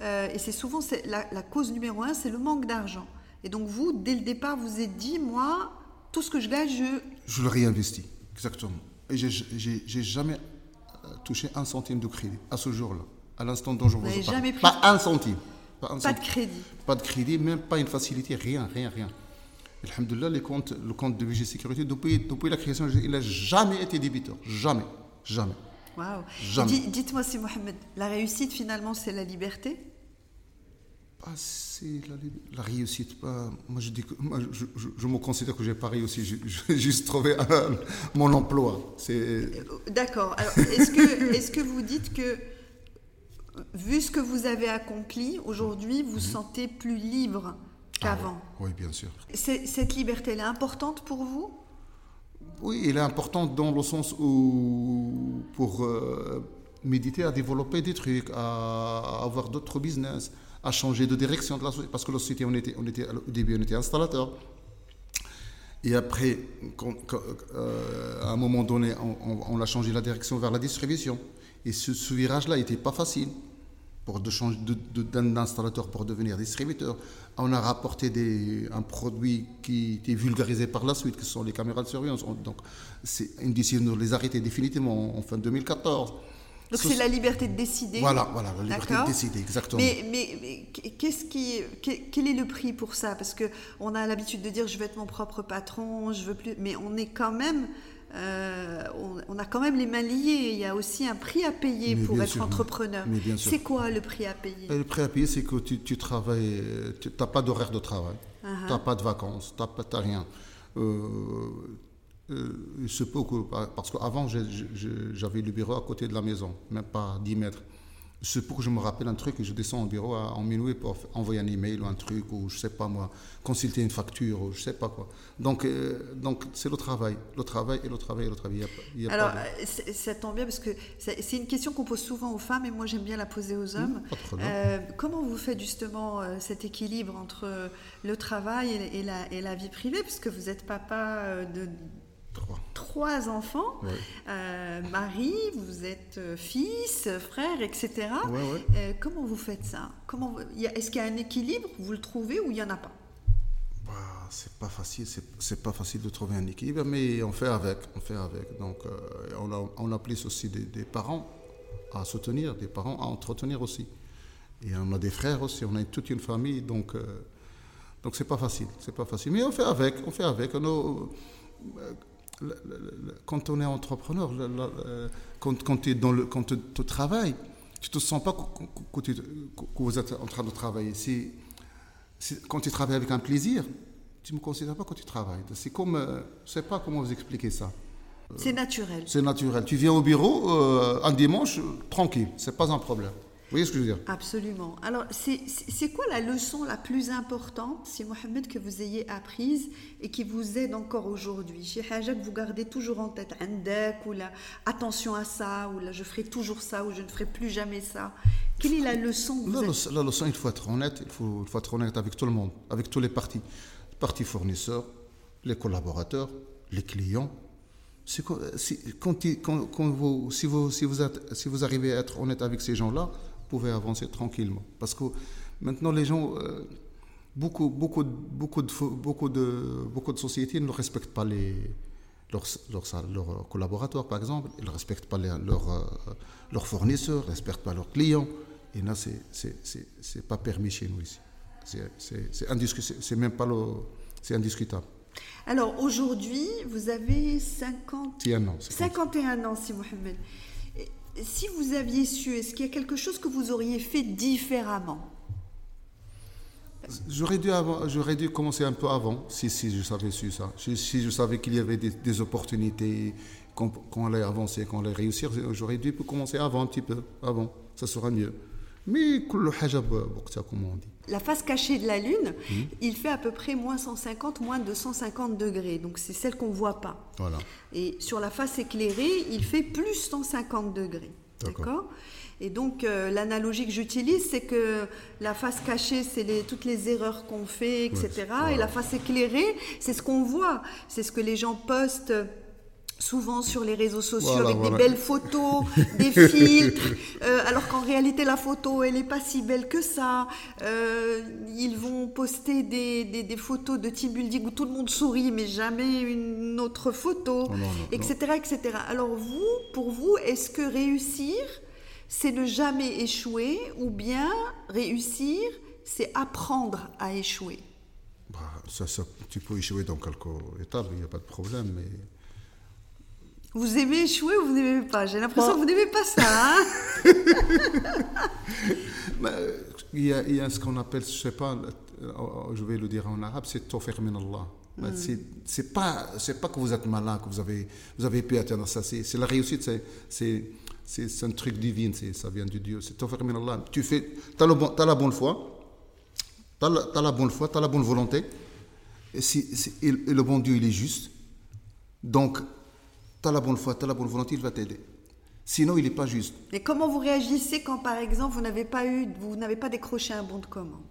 Euh, et c'est souvent la, la, cause numéro un, c'est le manque d'argent. Et donc vous, dès le départ, vous êtes dit, moi, tout ce que je gagne, je... Je le réinvestis, exactement. Et j'ai jamais euh, touché un centime de crédit à ce jour-là, à l'instant dont je vous, vous Jamais pris... Pas un centime. Pas, de crédit. Pas de crédit, même pas une facilité, rien, rien, rien. Alhamdulillah, les comptes, le compte de VG Sécurité, depuis, depuis la création, il n'a jamais été débiteur. Jamais. Jamais. Wow. Dites-moi si Mohamed, la réussite finalement c'est la liberté? Ah, c'est la, réussite. Pas, moi, je, dis que, moi, je, me considère que j'ai pas réussi. J'ai <laughs> juste trouvé mon emploi. Euh, d'accord. Alors, est-ce que, <laughs> est que vous dites que, vu ce que vous avez accompli, aujourd'hui, vous vous mhm. sentez plus libre qu'avant? Ah oui. bien sûr. Cette liberté, elle est importante pour vous? Oui, elle est importante dans le sens où pour euh, méditer à développer des trucs, à avoir d'autres business, à changer de direction de la société. Parce que la société, on était, on était, au début, on était installateur. Et après, euh, à un moment donné, on, a changé la direction vers la distribution. Et ce, ce virage-là n'était pas facile pour de changer d'un installateur pour devenir distributeur. On a rapporté des, un produit qui était vulgarisé par la suite, que sont les caméras de surveillance. Donc, c'est une décision de les arrêter définitivement en fin 2014. Donc c'est la liberté de décider. Voilà, voilà, la liberté de décider, exactement. Mais, mais, qu'est-ce qui, quel est le prix pour ça? Parce que on a l'habitude de dire je veux être mon propre patron, je veux plus, mais on est quand même euh, on, a quand même les mains liées. Il y a aussi un prix à payer pour être entrepreneur. C'est quoi le prix à payer? Le prix à payer, c'est que tu, travailles, tu n'as pas d'horaire de travail, uh-huh. tu n'as pas de vacances, tu n'as rien. Euh, euh, se peut que, parce qu'avant, j'avais le bureau à côté de la maison, même pas 10 mètres c'est pour que je me rappelle un truc et je descends au bureau en minuit pour envoyer un email ou un truc ou je sais pas moi, consulter une facture ou je sais pas quoi. Donc euh, donc c'est le travail, le travail et le travail et le travail. Alors ça tombe bien parce que c'est une question qu'on pose souvent aux femmes et moi j'aime bien la poser aux hommes. Euh, comment vous faites justement euh, cet équilibre entre le travail et, la, et la vie privée? Parce que vous êtes papa de Trois. enfants. Euh, mari, vous êtes euh, fils, frère, etc. Euh, comment vous faites ça? Comment Est-ce qu'il y a un équilibre? Vous le trouvez ou il n'y en a pas? Bah, c'est pas facile, c'est pas facile de trouver un équilibre, mais on fait avec, on fait avec. Donc, on, a, on aussi des, parents à soutenir, des parents à entretenir aussi. Et on a des frères aussi, on a toute une famille, donc donc c'est pas facile, c'est pas facile. Mais on fait avec, on fait avec. On quand on est entrepreneur, quand, tu es dans le, quand tu, travailles, tu ne te sens pas que, vous êtes en train de travailler. Quand tu travailles avec un plaisir, tu ne me considères pas que tu travailles. C'est comme, euh, je ne sais pas comment vous expliquer ça. C'est naturel. C'est naturel. Tu viens au bureau euh, un dimanche, tranquille, c'est pas un problème voyez ce que je veux dire? Absolument. Alors, c'est quoi la leçon la plus importante, si Mohamed, que vous ayez apprise et qui vous aide encore aujourd'hui? Chez Hajak, vous gardez toujours en tête ou la attention à ça, ou là, je ferai toujours ça, ou je ne ferai plus jamais ça. Quelle est la leçon la, la, leçon, il faut être honnête, il faut, il faut, être honnête avec tout le monde, avec tous les parties. Parties fournisseurs, les collaborateurs, les clients. Quand, quand, quand, vous, si, vous, si, vous êtes, si vous arrivez à être honnête avec ces gens-là, pouvez avancer tranquillement. Parce que maintenant, les gens, euh, beaucoup, beaucoup, beaucoup, de, beaucoup, de, beaucoup de sociétés ne respectent pas les, leurs, leurs, collaborateurs, par exemple, ils ne respectent pas leurs, leurs fournisseurs, ils ne respectent pas leurs clients. Et là, ce n'est pas permis chez nous ici. C'est même pas le. C'est indiscutable. Alors aujourd'hui, vous avez 51 ans. 51 ans, si Mohamed si vous aviez su, est-ce qu'il y a quelque chose que vous auriez fait différemment? J'aurais dû, j'aurais dû commencer un peu avant, si, si je savais su ça. Si, je savais qu'il y avait des, opportunités, qu'on allait avancer, qu'on allait réussir, j'aurais dû commencer avant, un petit peu, avant. Ça sera mieux. La face cachée de la Lune, hmm. il fait à peu près moins 150, moins 250 degrés. Donc c'est celle qu'on ne voit pas. Voilà. Et sur la face éclairée, il fait plus 150 degrés. D'accord et donc, euh, l'analogie que j'utilise, c'est que la face cachée, c'est les, toutes les erreurs qu'on fait, etc. Et la face éclairée, c'est ce qu'on voit. C'est ce que les gens postent souvent sur les réseaux sociaux avec des belles photos, des <laughs> filtres, euh, alors qu'en réalité la photo elle n'est pas si belle que ça. Euh, ils vont poster des, des, photos de team building où tout le monde sourit mais jamais une autre photo, etc., etc. Alors vous, pour vous, est-ce que réussir c'est ne jamais échouer ou bien réussir c'est apprendre à échouer? Bah, ça, ça, tu peux échouer dans quelques étapes, il n'y a pas de problème, mais vous aimez échouer ou vous n'aimez pas? J'ai l'impression que vous n'aimez pas ça. Hein? <laughs> Il, y a, il, y a, ce qu'on appelle, je sais pas, je vais le dire en arabe, c'est tawfiq min Allah. Mm. C'est pas pas que vous êtes malin que vous avez vous avez pu atteindre ça. C'est la réussite, c'est c'est un truc divin, ça vient de Dieu. C'est tawfiq min Allah. Tu fais, as, le bon, as la bonne foi, tu as, as, la bonne foi, tu as la bonne volonté. Et, si, et le bon Dieu, il est juste. Donc, tu as la bonne foi, tu as la bonne volonté, il va t'aider. Sinon, il n'est pas juste. Et comment vous réagissez quand, par exemple, vous n'avez pas eu, vous n'avez pas décroché un bon de commande?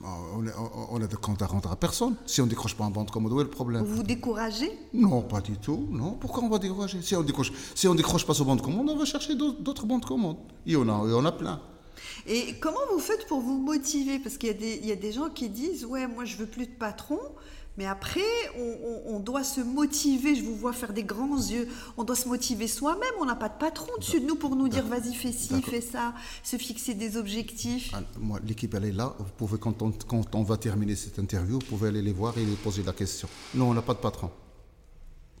Bah, on, a de compte à rendre à personne. Si on ne décroche pas un bon de commande, où est le problème? Vous vous découragez? Non, pas du tout. Non. Pourquoi on va décourager? Si on décroche, si on décroche pas ce bon de commande, on va chercher d'autres bons de commande. Il y en a, il y en a plein. Et comment vous faites pour vous motiver? Parce qu'il y, y, a des gens qui disent Ouais, moi je veux plus de patron, mais après, on, doit se motiver. Je vous vois faire des grands yeux. On doit se motiver soi-même. On n'a pas de patron dessus de nous pour nous dire vas-y, fais ci, fais ça, se fixer des objectifs. Ah, moi, l'équipe, elle est là. Vous pouvez, quand on, quand on va terminer cette interview, vous pouvez aller les voir et les poser la question. Non, on n'a pas de patron.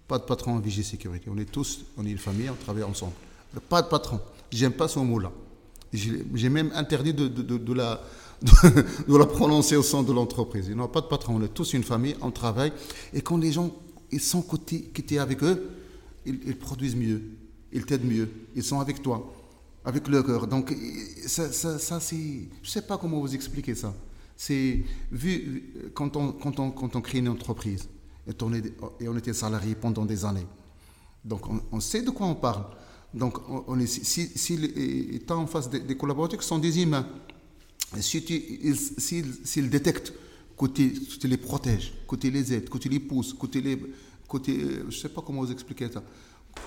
Pas de patron en Vigie Sécurité. On est tous, on est une famille, on travaille ensemble. Pas de patron. J'aime pas ce mot-là. J'ai même interdit de, de, de, la, de, <laughs> la prononcer au sein de l'entreprise. Non, pas de patron. On est tous une famille, on travaille. Et quand les gens ils sont côté, avec eux, ils, ils produisent mieux, ils t'aident mieux, ils sont avec toi, avec leur cœur. Donc, ça, ça, c'est. Je ne sais pas comment vous expliquer ça. C'est vu quand on, quand, on, quand on crée une entreprise et on, est, et on était salarié pendant des années. Donc, on, sait de quoi on parle. Donc, on, est, si, si, étant en face des, collaborateurs qui sont des humains, s'ils si détectent côté, tu les protèges, côté les aides, côté les pousse, côté les, côté, je ne sais pas comment vous expliquer ça.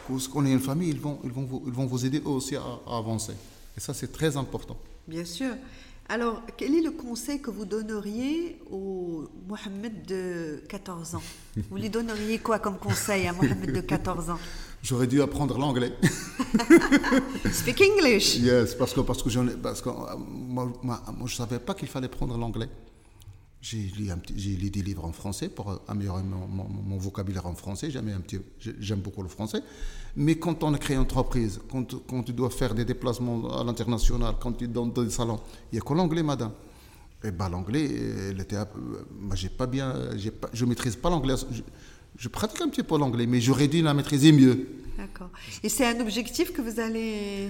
Parce qu'on est une famille, ils vont, ils vont, vous, ils vont vous aider aussi à avancer. Et ça, c'est très important. Bien sûr. Alors, quel est le conseil que vous donneriez au Mohamed de 14 ans? Vous lui donneriez quoi comme conseil à Mohamed de 14 ans? J'aurais dû apprendre l'anglais. <laughs> Speak English. Yes, parce que, parce que, parce que moi, moi, je ne savais pas qu'il fallait prendre l'anglais. J'ai lu, des livres en français pour améliorer mon, vocabulaire en français. J'aime beaucoup le français. Mais quand on crée une entreprise, quand, quand tu dois faire des déplacements à l'international, quand tu es dans des salons, il n'y a que l'anglais, madame. Et ben, l'anglais, elle était, moi, j'ai pas bien, pas, je maîtrise pas l'anglais. Je, je, pratique un petit peu l'anglais, mais j'aurais dû la maîtriser mieux. D'accord. Et c'est un objectif que vous allez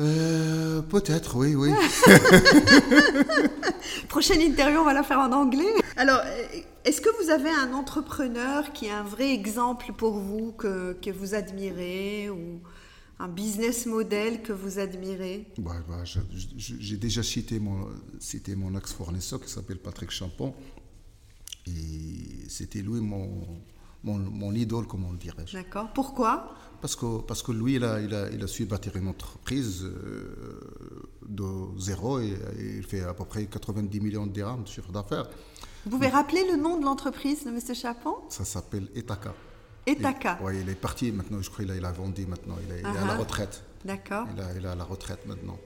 euh, peut-être, oui, oui. <laughs> Prochaine interview, on va la faire en anglais. Alors, est-ce que vous avez un entrepreneur qui est un vrai exemple pour vous, que, que vous admirez, ou un business model que vous admirez? Bah, bah, J'ai déjà cité mon, cité mon ex-fournisseur qui s'appelle Patrick Champon. Et c'était lui mon, mon, mon, idole, comme on dirait. D'accord. Pourquoi? Parce que, parce que lui, il a, il, a, il a su bâtir une entreprise euh, de zéro et, il fait à peu près 90 millions de dirhams de chiffre d'affaires. Vous pouvez rappeler le nom de l'entreprise de M. Chapon? Ça s'appelle Etaka. Etaka Oui, il est parti maintenant, je crois qu'il a, il a vendu maintenant, il, est, à la uh-huh. retraite. D'accord. Il, il est à la retraite maintenant.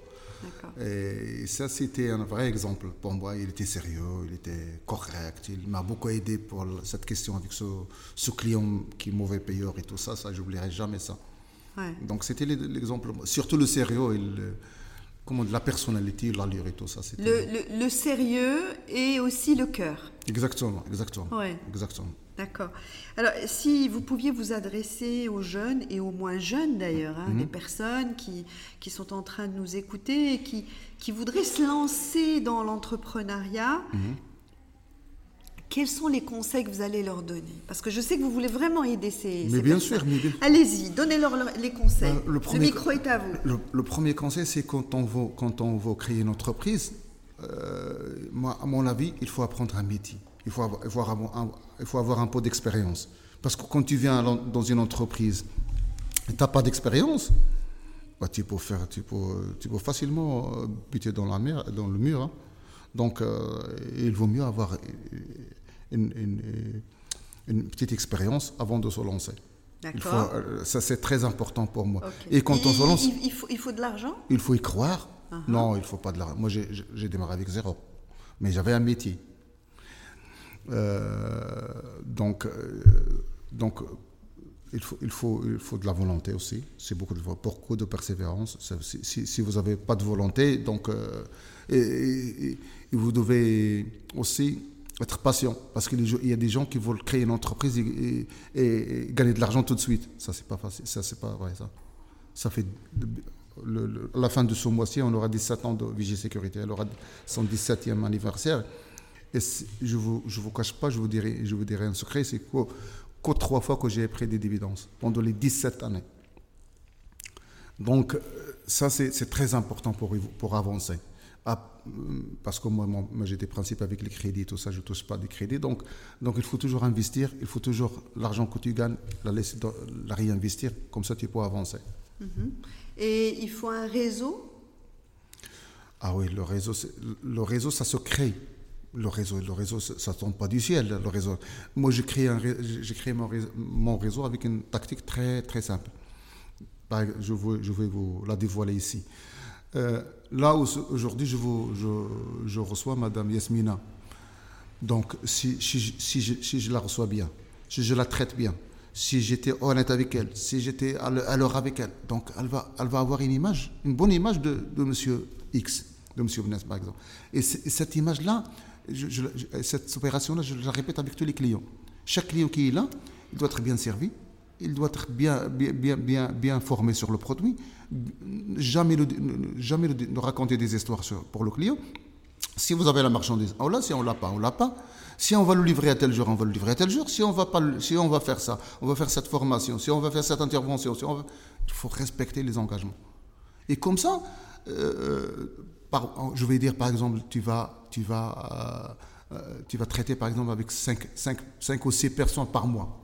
Et ça, c'était un vrai exemple pour moi. Il était sérieux, il était correct. Il m'a beaucoup aidé pour cette question avec ce, ce client qui est mauvais payeur et tout ça. Ça, j'oublierai jamais ça. Donc, c'était l'exemple. Surtout le sérieux et comment, la personnalité, l'allure et tout ça. Le, le, le, sérieux et aussi le cœur. Exactement, exactement. Ouais. Exactement. D'accord. Alors, si vous pouviez vous adresser aux jeunes et aux moins jeunes d'ailleurs, hein, des mhm. personnes qui, qui sont en train de nous écouter et qui, qui voudraient se lancer dans l'entrepreneuriat, mhm. quels sont les conseils que vous allez leur donner? Parce que je sais que vous voulez vraiment aider ces, mais bien sûr, mais Allez-y, donnez-leur les conseils. Ben, le, micro est à vous. Le, premier conseil, c'est quand on veut, quand on veut créer une entreprise, euh, moi, à mon avis, il faut apprendre un métier il faut avoir, un, il faut avoir un peu d'expérience. Parce que quand tu viens dans une entreprise et tu n'as pas d'expérience, bah, tu, peux faire, tu, peux, tu peux facilement euh, buter dans, la mer, dans le mur. Hein. Donc, euh, il vaut mieux avoir une, une, petite expérience avant de se lancer. Euh, ça, c'est très important pour moi. Et quand on se lance. Il, faut, il faut de l'argent? Il faut y croire. Uh-huh. Non, il ne faut pas de l'argent. Moi, j'ai démarré avec zéro. Mais j'avais un métier. Euh, donc, euh, donc il faut, il, faut, il faut de la volonté aussi. C'est beaucoup de, beaucoup de persévérance. Si, vous n'avez pas de volonté, donc, euh, et, vous devez aussi être patient. Parce qu'il y a des gens qui veulent créer une entreprise et, gagner de l'argent tout de suite. Ça, c'est pas facile. Ça, c'est pas vrai, ça. Ça fait. La fin de ce mois-ci, on aura 17 ans de Vigie Sécurité. Elle aura son 17e anniversaire. Et je ne vous, je vous cache pas, je vous dirai, je vous dirai un secret, c'est que, trois fois que j'ai pris des dividendes pendant les 17 années. Donc, euh, ça, c'est très important pour, pour avancer. Ah, parce que moi, moi, j'ai des principes avec les crédits, tout ça, je ne touche pas des crédits. Donc, donc, il faut toujours investir, il faut toujours l'argent que tu gagnes, la, laisser, la réinvestir, comme ça tu peux avancer. Mm-hmm. Et il faut un réseau? Ah oui, le réseau, le réseau, ça se crée le réseau, le réseau, ça ne tombe pas du ciel, le réseau. Moi, j'ai créé, un, j'ai créé mon, réseau, mon, réseau, avec une tactique très, très simple. Je vais, je vais vous la dévoiler ici. Euh, là où aujourd'hui, je, je, je, reçois Madame Yasmina. Donc, si, si, si, je, si, je, la reçois bien, si je la traite bien, si j'étais honnête avec elle, si j'étais à l'heure avec elle. Donc elle va, elle va avoir une image, une bonne image de, de Monsieur X, de Monsieur Benes par exemple. Et, cette image-là, cette opération-là, je la répète avec tous les clients. Chaque client qui est là, il doit être bien servi, il doit être bien, bien, bien, bien, formé sur le produit, jamais, le, jamais le, raconter des histoires pour le client. Si vous avez la marchandise, on l'a, si on l'a pas, on l'a pas. Si on va le livrer à tel jour, on va le livrer à tel jour. Si on va, pas, si on va faire ça, on va faire cette formation, si on va faire cette intervention, il faut respecter les engagements. Et comme ça, euh, je vais dire par exemple, tu vas, euh, euh, traiter par exemple avec 5, 5, 5 ou 6 personnes par mois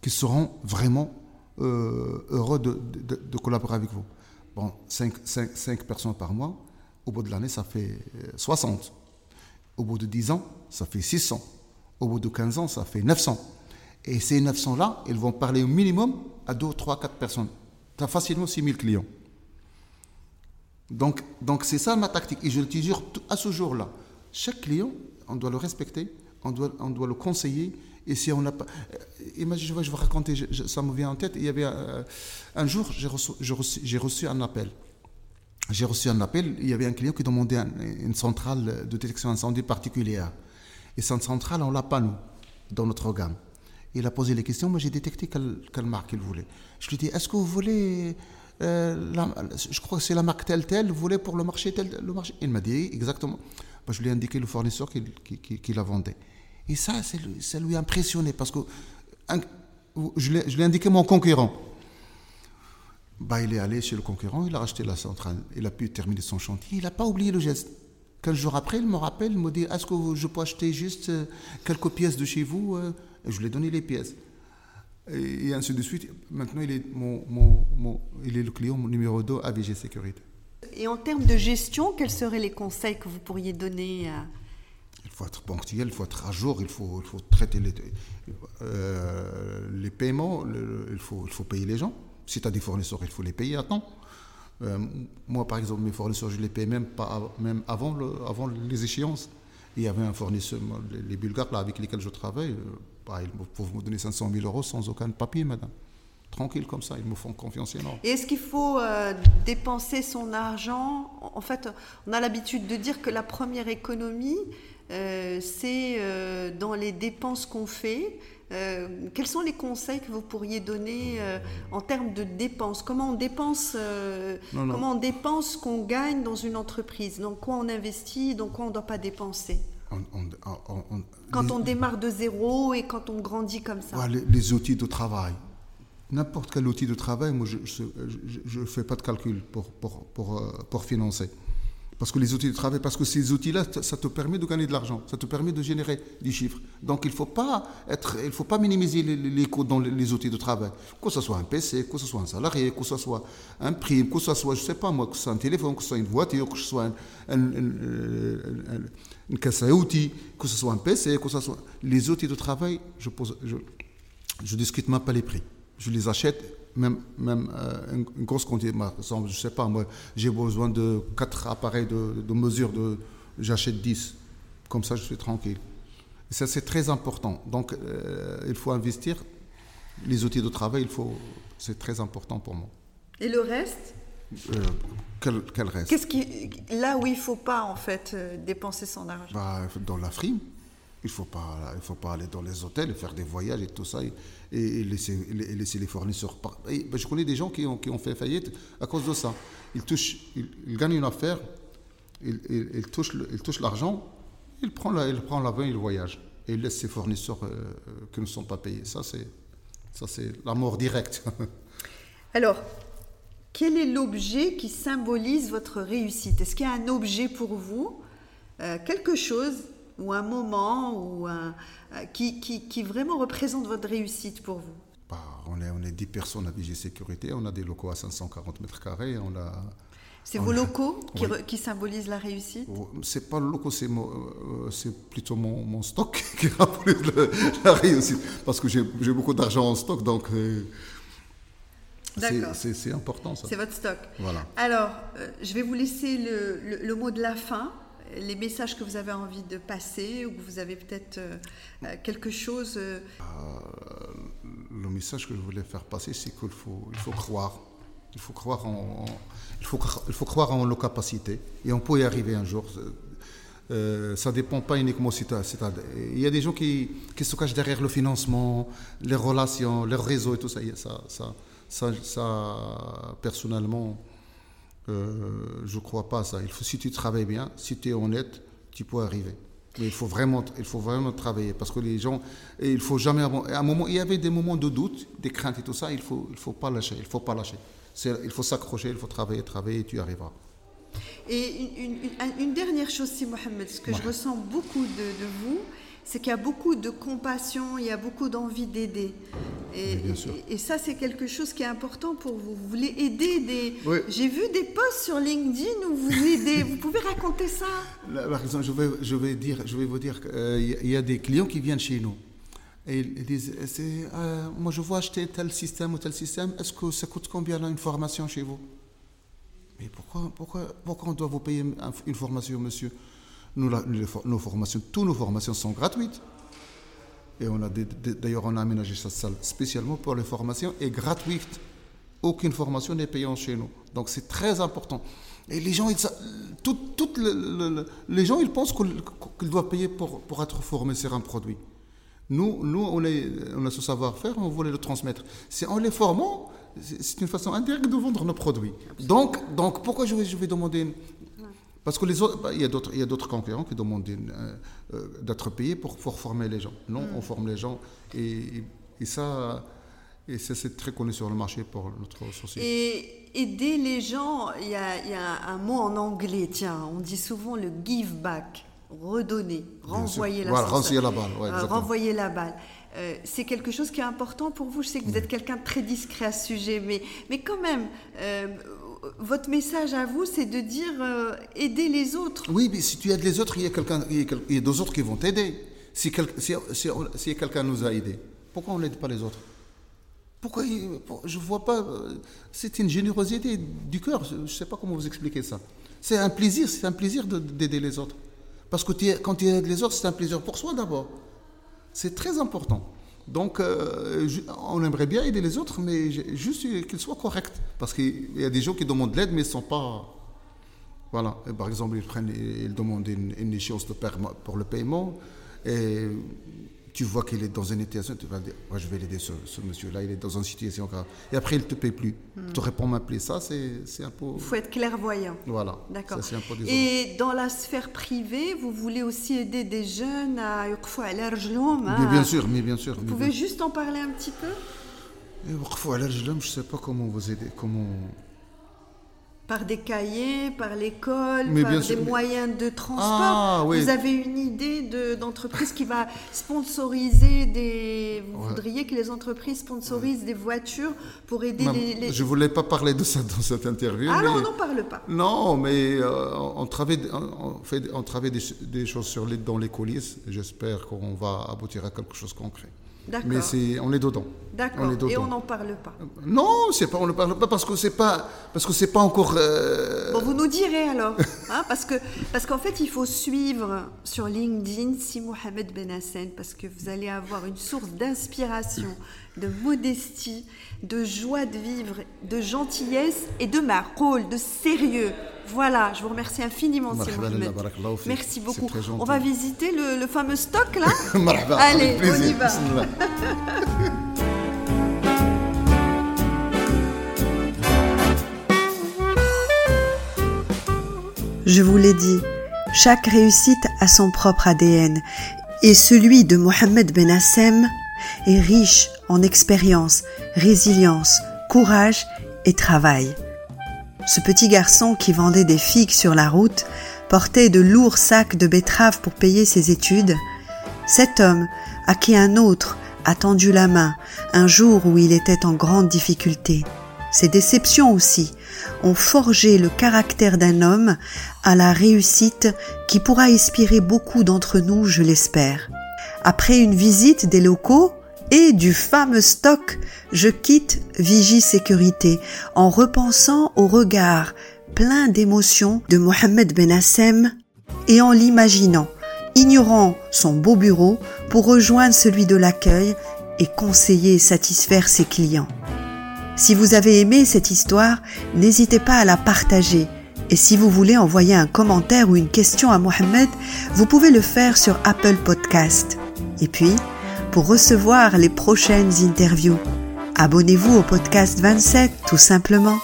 qui seront vraiment heureux de, collaborer avec vous. Bon, 5, 5, 5 personnes par mois, au bout de l'année, ça fait 60. Au bout de 10 ans, ça fait 600. Au bout de 15 ans, ça fait 900. Et ces 900-là, ils vont parler au minimum à 2, 3, 4 personnes. Tu as facilement 6000 clients. Donc, donc c'est ça ma tactique. Et je jure, à ce jour-là, chaque client, on doit le respecter, on doit, on doit le conseiller. Et si on n'a pas. Euh, imagine, je vais, vais raconter, ça me vient en tête. Il y avait euh, un jour, j'ai reçu, reçu, un appel j'ai reçu un appel, il y avait un client qui demandait une centrale de détection incendie particulière. Et cette centrale, on l'a pas, nous, dans notre gamme. Il a posé les questions, moi j'ai détecté quelle, marque il voulait. Je lui ai dit, est-ce que vous voulez, euh, je crois que c'est la marque telle, telle, voulez pour le marché tel, le marché Il m'a dit exactement. Bah, je lui ai indiqué le fournisseur qui, qui, la vendait. Et ça, ça lui a impressionné parce que je lui ai indiqué mon concurrent bah, il est allé chez le concurrent, il a racheté la centrale, il a pu terminer son chantier, il n'a pas oublié le geste. Quinze jours après, il me rappelle, il me dit Est-ce que je peux acheter juste euh, quelques pièces de chez vous euh? Je lui ai donné les pièces. Et, ainsi de suite. Maintenant, il est, mon, mon, il est le client numéro 2 à VG Sécurité. Et en termes de gestion, quels seraient les conseils que vous pourriez donner à... Il faut être ponctuel, il faut être à jour, il faut, il faut traiter les, euh, les paiements, il, faut, il faut payer les gens. Si tu as des fournisseurs, il faut les payer à temps. Euh, moi, par exemple, mes fournisseurs, je les paye même, pas, même avant, le, avant les échéances. Il y avait un fournisseur, les, Bulgares là, avec lesquels je travaille, euh, bah, ils peuvent me donner 500 000 euros sans aucun papier, madame. Tranquille comme ça, ils me font confiance énorme. Et est-ce qu'il faut euh, dépenser son argent? En fait, on a l'habitude de dire que la première économie, c'est dans les dépenses qu'on fait. Euh, quels sont les conseils que vous pourriez donner euh, en termes de dépenses? Comment on dépense, euh, comment on dépense ce qu'on gagne dans une entreprise? Dans quoi on investit? Dans quoi on ne doit pas dépenser? Quand on démarre de zéro et quand on grandit comme ça. les, outils de travail. N'importe quel outil de travail, moi je ne fais pas de calcul pour, pour, pour, pour financer. Parce que les outils de travail, parce que ces outils-là, ça te permet de gagner de l'argent, ça te permet de générer des chiffres. Donc il ne faut pas être, il faut pas minimiser les, coûts dans les, outils de travail. Que ce soit un PC, que ce soit un salarié, que ce soit un prime, que ce soit, je ne sais pas moi, que ce soit un téléphone, que ce soit une voiture, que ce soit outils, que ce soit un PC, que ce soit les outils de travail, je pose, je, je discute même pas les prix. Je les achète même, euh, une, grosse quantité, je ne sais pas, moi, j'ai besoin de 4 appareils de, mesure, j'achète 10. Comme ça, je suis tranquille. Et ça, c'est très important. Donc, euh, il faut investir. Les outils de travail, c'est très important pour moi. Et le reste? Euh, quel, quel, reste? Qu'est-ce qui, Là où il ne faut pas, en fait, dépenser son argent bah, Dans la frime. Il ne faut, pas, il faut pas aller dans les hôtels faire des voyages et tout ça et, et laisser, laisser, les fournisseurs. Ben, je connais des gens qui ont, qui ont, fait faillite à cause de ça. Ils, touchent, ils, gagnent une affaire, ils, ils, touchent, ils touchent l'argent, ils prennent l'avion, ils voyagent. Et ils laissent ses fournisseurs euh, euh, qui ne sont pas payés. Ça, c'est, ça, c'est la mort directe. <laughs> Alors, quel est l'objet qui symbolise votre réussite? Est-ce qu'il y a un objet pour vous, euh, quelque chose ou un moment ou un, euh, qui, qui, qui, vraiment représente votre réussite pour vous? Bah, on, est, on est 10 personnes à Vigie Sécurité, on a des locaux à 540 mètres carrés, on a... C'est vos locaux qui, qui, symbolisent la réussite? Oh, C'est pas le loco, c'est, euh, c'est plutôt mon, mon, stock <laughs> qui symbolise la, réussite. Parce que j'ai, j'ai beaucoup d'argent en stock, donc euh, c'est, important ça. C'est votre stock. Voilà. Alors, je vais vous laisser le, le, le, mot de la fin les messages que vous avez envie de passer ou vous avez peut-être euh, euh, quelque chose. Euh, le message que je voulais faire passer, c'est qu'il faut, il faut croire. Il faut croire en, il faut, il faut croire en nos capacités et on peut y arriver un jour. Euh, ça ne dépend pas uniquement Il y a des gens qui, qui, se cachent derrière le financement, les relations, le réseau et tout ça. Ça, ça, ça, ça personnellement, euh, je ne crois pas à ça. Il faut, si tu travailles bien, si tu es honnête, tu peux arriver. Mais il faut vraiment, il faut vraiment travailler parce que les gens, et il faut jamais. À un moment, il y avait des moments de doute, des craintes et tout ça. Il faut, il faut pas lâcher. Il faut pas lâcher. Il faut s'accrocher, il faut travailler, travailler, et tu arriveras. Et une, dernière chose, si Mohamed, ce que je ressens beaucoup de, vous, c'est qu'il y a beaucoup de compassion, il y a beaucoup d'envie d'aider. Et, et, ça, c'est quelque chose qui est important pour vous. Vous voulez aider des. J'ai vu des posts sur LinkedIn où vous aidez. vous pouvez raconter ça Par exemple, je vais, je vais, dire, je vais vous dire qu'il euh, y a des clients qui viennent chez nous. Et ils disent euh, Moi, je vois acheter tel système ou tel système. Est-ce que ça coûte combien une formation chez vous? Mais pourquoi, pourquoi, pourquoi on doit vous payer une formation, monsieur? Nous, Nos formations, toutes nos formations sont gratuites. Et on a d'ailleurs, on a aménagé cette salle spécialement pour les formations et gratuite. Aucune formation n'est payante chez nous. Donc c'est très important. Et les gens, ils, les gens, ils pensent qu'ils doivent payer pour, pour être formés sur un produit. Nous, nous on, est, on a ce savoir-faire, on voulait le transmettre. C'est en les formant c'est une façon indirecte de vendre nos produits. Donc, donc pourquoi je vais, je vais demander Parce que les autres, bah, il y a d'autres, il y a d'autres concurrents qui demandent euh, euh, d'être payés pour, pour, former les gens. Non, mm. on forme les gens et, et ça, et ça c'est très connu sur le marché pour notre société. Et aider les gens, il y, a, il y a un mot en anglais, tiens, on dit souvent le give back, redonner, renvoyer la, voilà, renvoyer la balle. Ouais, euh, renvoyer la balle. Euh, c'est quelque chose qui est important pour vous? Je sais que vous êtes quelqu'un de très discret à ce sujet, mais, mais quand même, euh, votre message à vous, c'est de dire euh, aider les autres. Oui, mais si tu aides les autres, il y a, quelqu'un, a autres qui vont t'aider. Si, si, quelqu'un nous a aidés, pourquoi on n'aide pas les autres? Pourquoi Je ne vois pas. C'est une générosité du cœur. Je ne sais pas comment vous expliquer ça. C'est un plaisir, c'est un plaisir d'aider les autres. Parce que quand tu aides les autres, c'est un plaisir pour soi d'abord. C'est très important. Donc, euh, on aimerait bien aider les autres, mais juste qu'ils soient corrects. Parce qu'il y a des gens qui demandent l'aide, mais ils ne sont pas. Voilà. par exemple, ils, prennent, ils demandent une, échéance de pour le paiement. Et tu vois qu'il est dans une situation, tu vas dire, je vais l'aider, ce, monsieur-là, il est dans une situation grave. Et après, il ne te paie plus. Hmm. Tu réponds m'appeler ça, c'est un peu... Il faut être clairvoyant. Voilà. D'accord. Et dans la sphère privée, vous voulez aussi aider des jeunes à... Hein, mais bien sûr, mais bien sûr. Vous pouvez juste en parler un petit peu? Je ne sais pas comment vous aider, comment par des cahiers, par l'école, par des moyens de transport. Ah, vous avez une idée d'entreprise qui va sponsoriser des... Vous voudriez que les entreprises sponsorisent des voitures pour aider les, Je ne voulais pas parler de ça dans cette interview. Ah non, on n'en parle pas. Non, mais euh, on travaille, on fait, on travaille des, choses sur les, dans les coulisses. J'espère qu'on va aboutir à quelque chose de concret. Mais on est dedans. D'accord. Et on n'en parle pas. Non, c'est pas, on ne parle pas parce que c'est pas, parce que c'est pas encore. Euh, bon, vous nous direz alors, <laughs> hein, parce que, parce qu'en fait, il faut suivre sur LinkedIn si Mohamed Benassen, parce que vous allez avoir une source d'inspiration, de modestie, de joie de vivre, de gentillesse et de rôle, de sérieux. Voilà, je vous remercie infiniment, Mohamed. Merci beaucoup. On va visiter le, fameux stock là. <laughs> Allez, on y va. Je vous l'ai dit, chaque réussite a son propre ADN et celui de Mohamed Ben Hassem est riche en expérience, résilience, courage et travail. Ce petit garçon qui vendait des figues sur la route portait de lourds sacs de betteraves pour payer ses études. Cet homme, à qui un autre a tendu la main un jour où il était en grande difficulté. Ces déceptions aussi ont forgé le caractère d'un homme à la réussite qui pourra inspirer beaucoup d'entre nous, je l'espère. Après une visite des locaux, et du fameux stock, je quitte Vigie Sécurité en repensant au regard plein d'émotion de Mohamed Benassem et en l'imaginant, ignorant son beau bureau pour rejoindre celui de l'accueil et conseiller et satisfaire ses clients. Si vous avez aimé cette histoire, n'hésitez pas à la partager. Et si vous voulez envoyer un commentaire ou une question à Mohamed, vous pouvez le faire sur Apple Podcast. Et puis, pour recevoir les prochaines interviews. Abonnez-vous au podcast 27 tout simplement.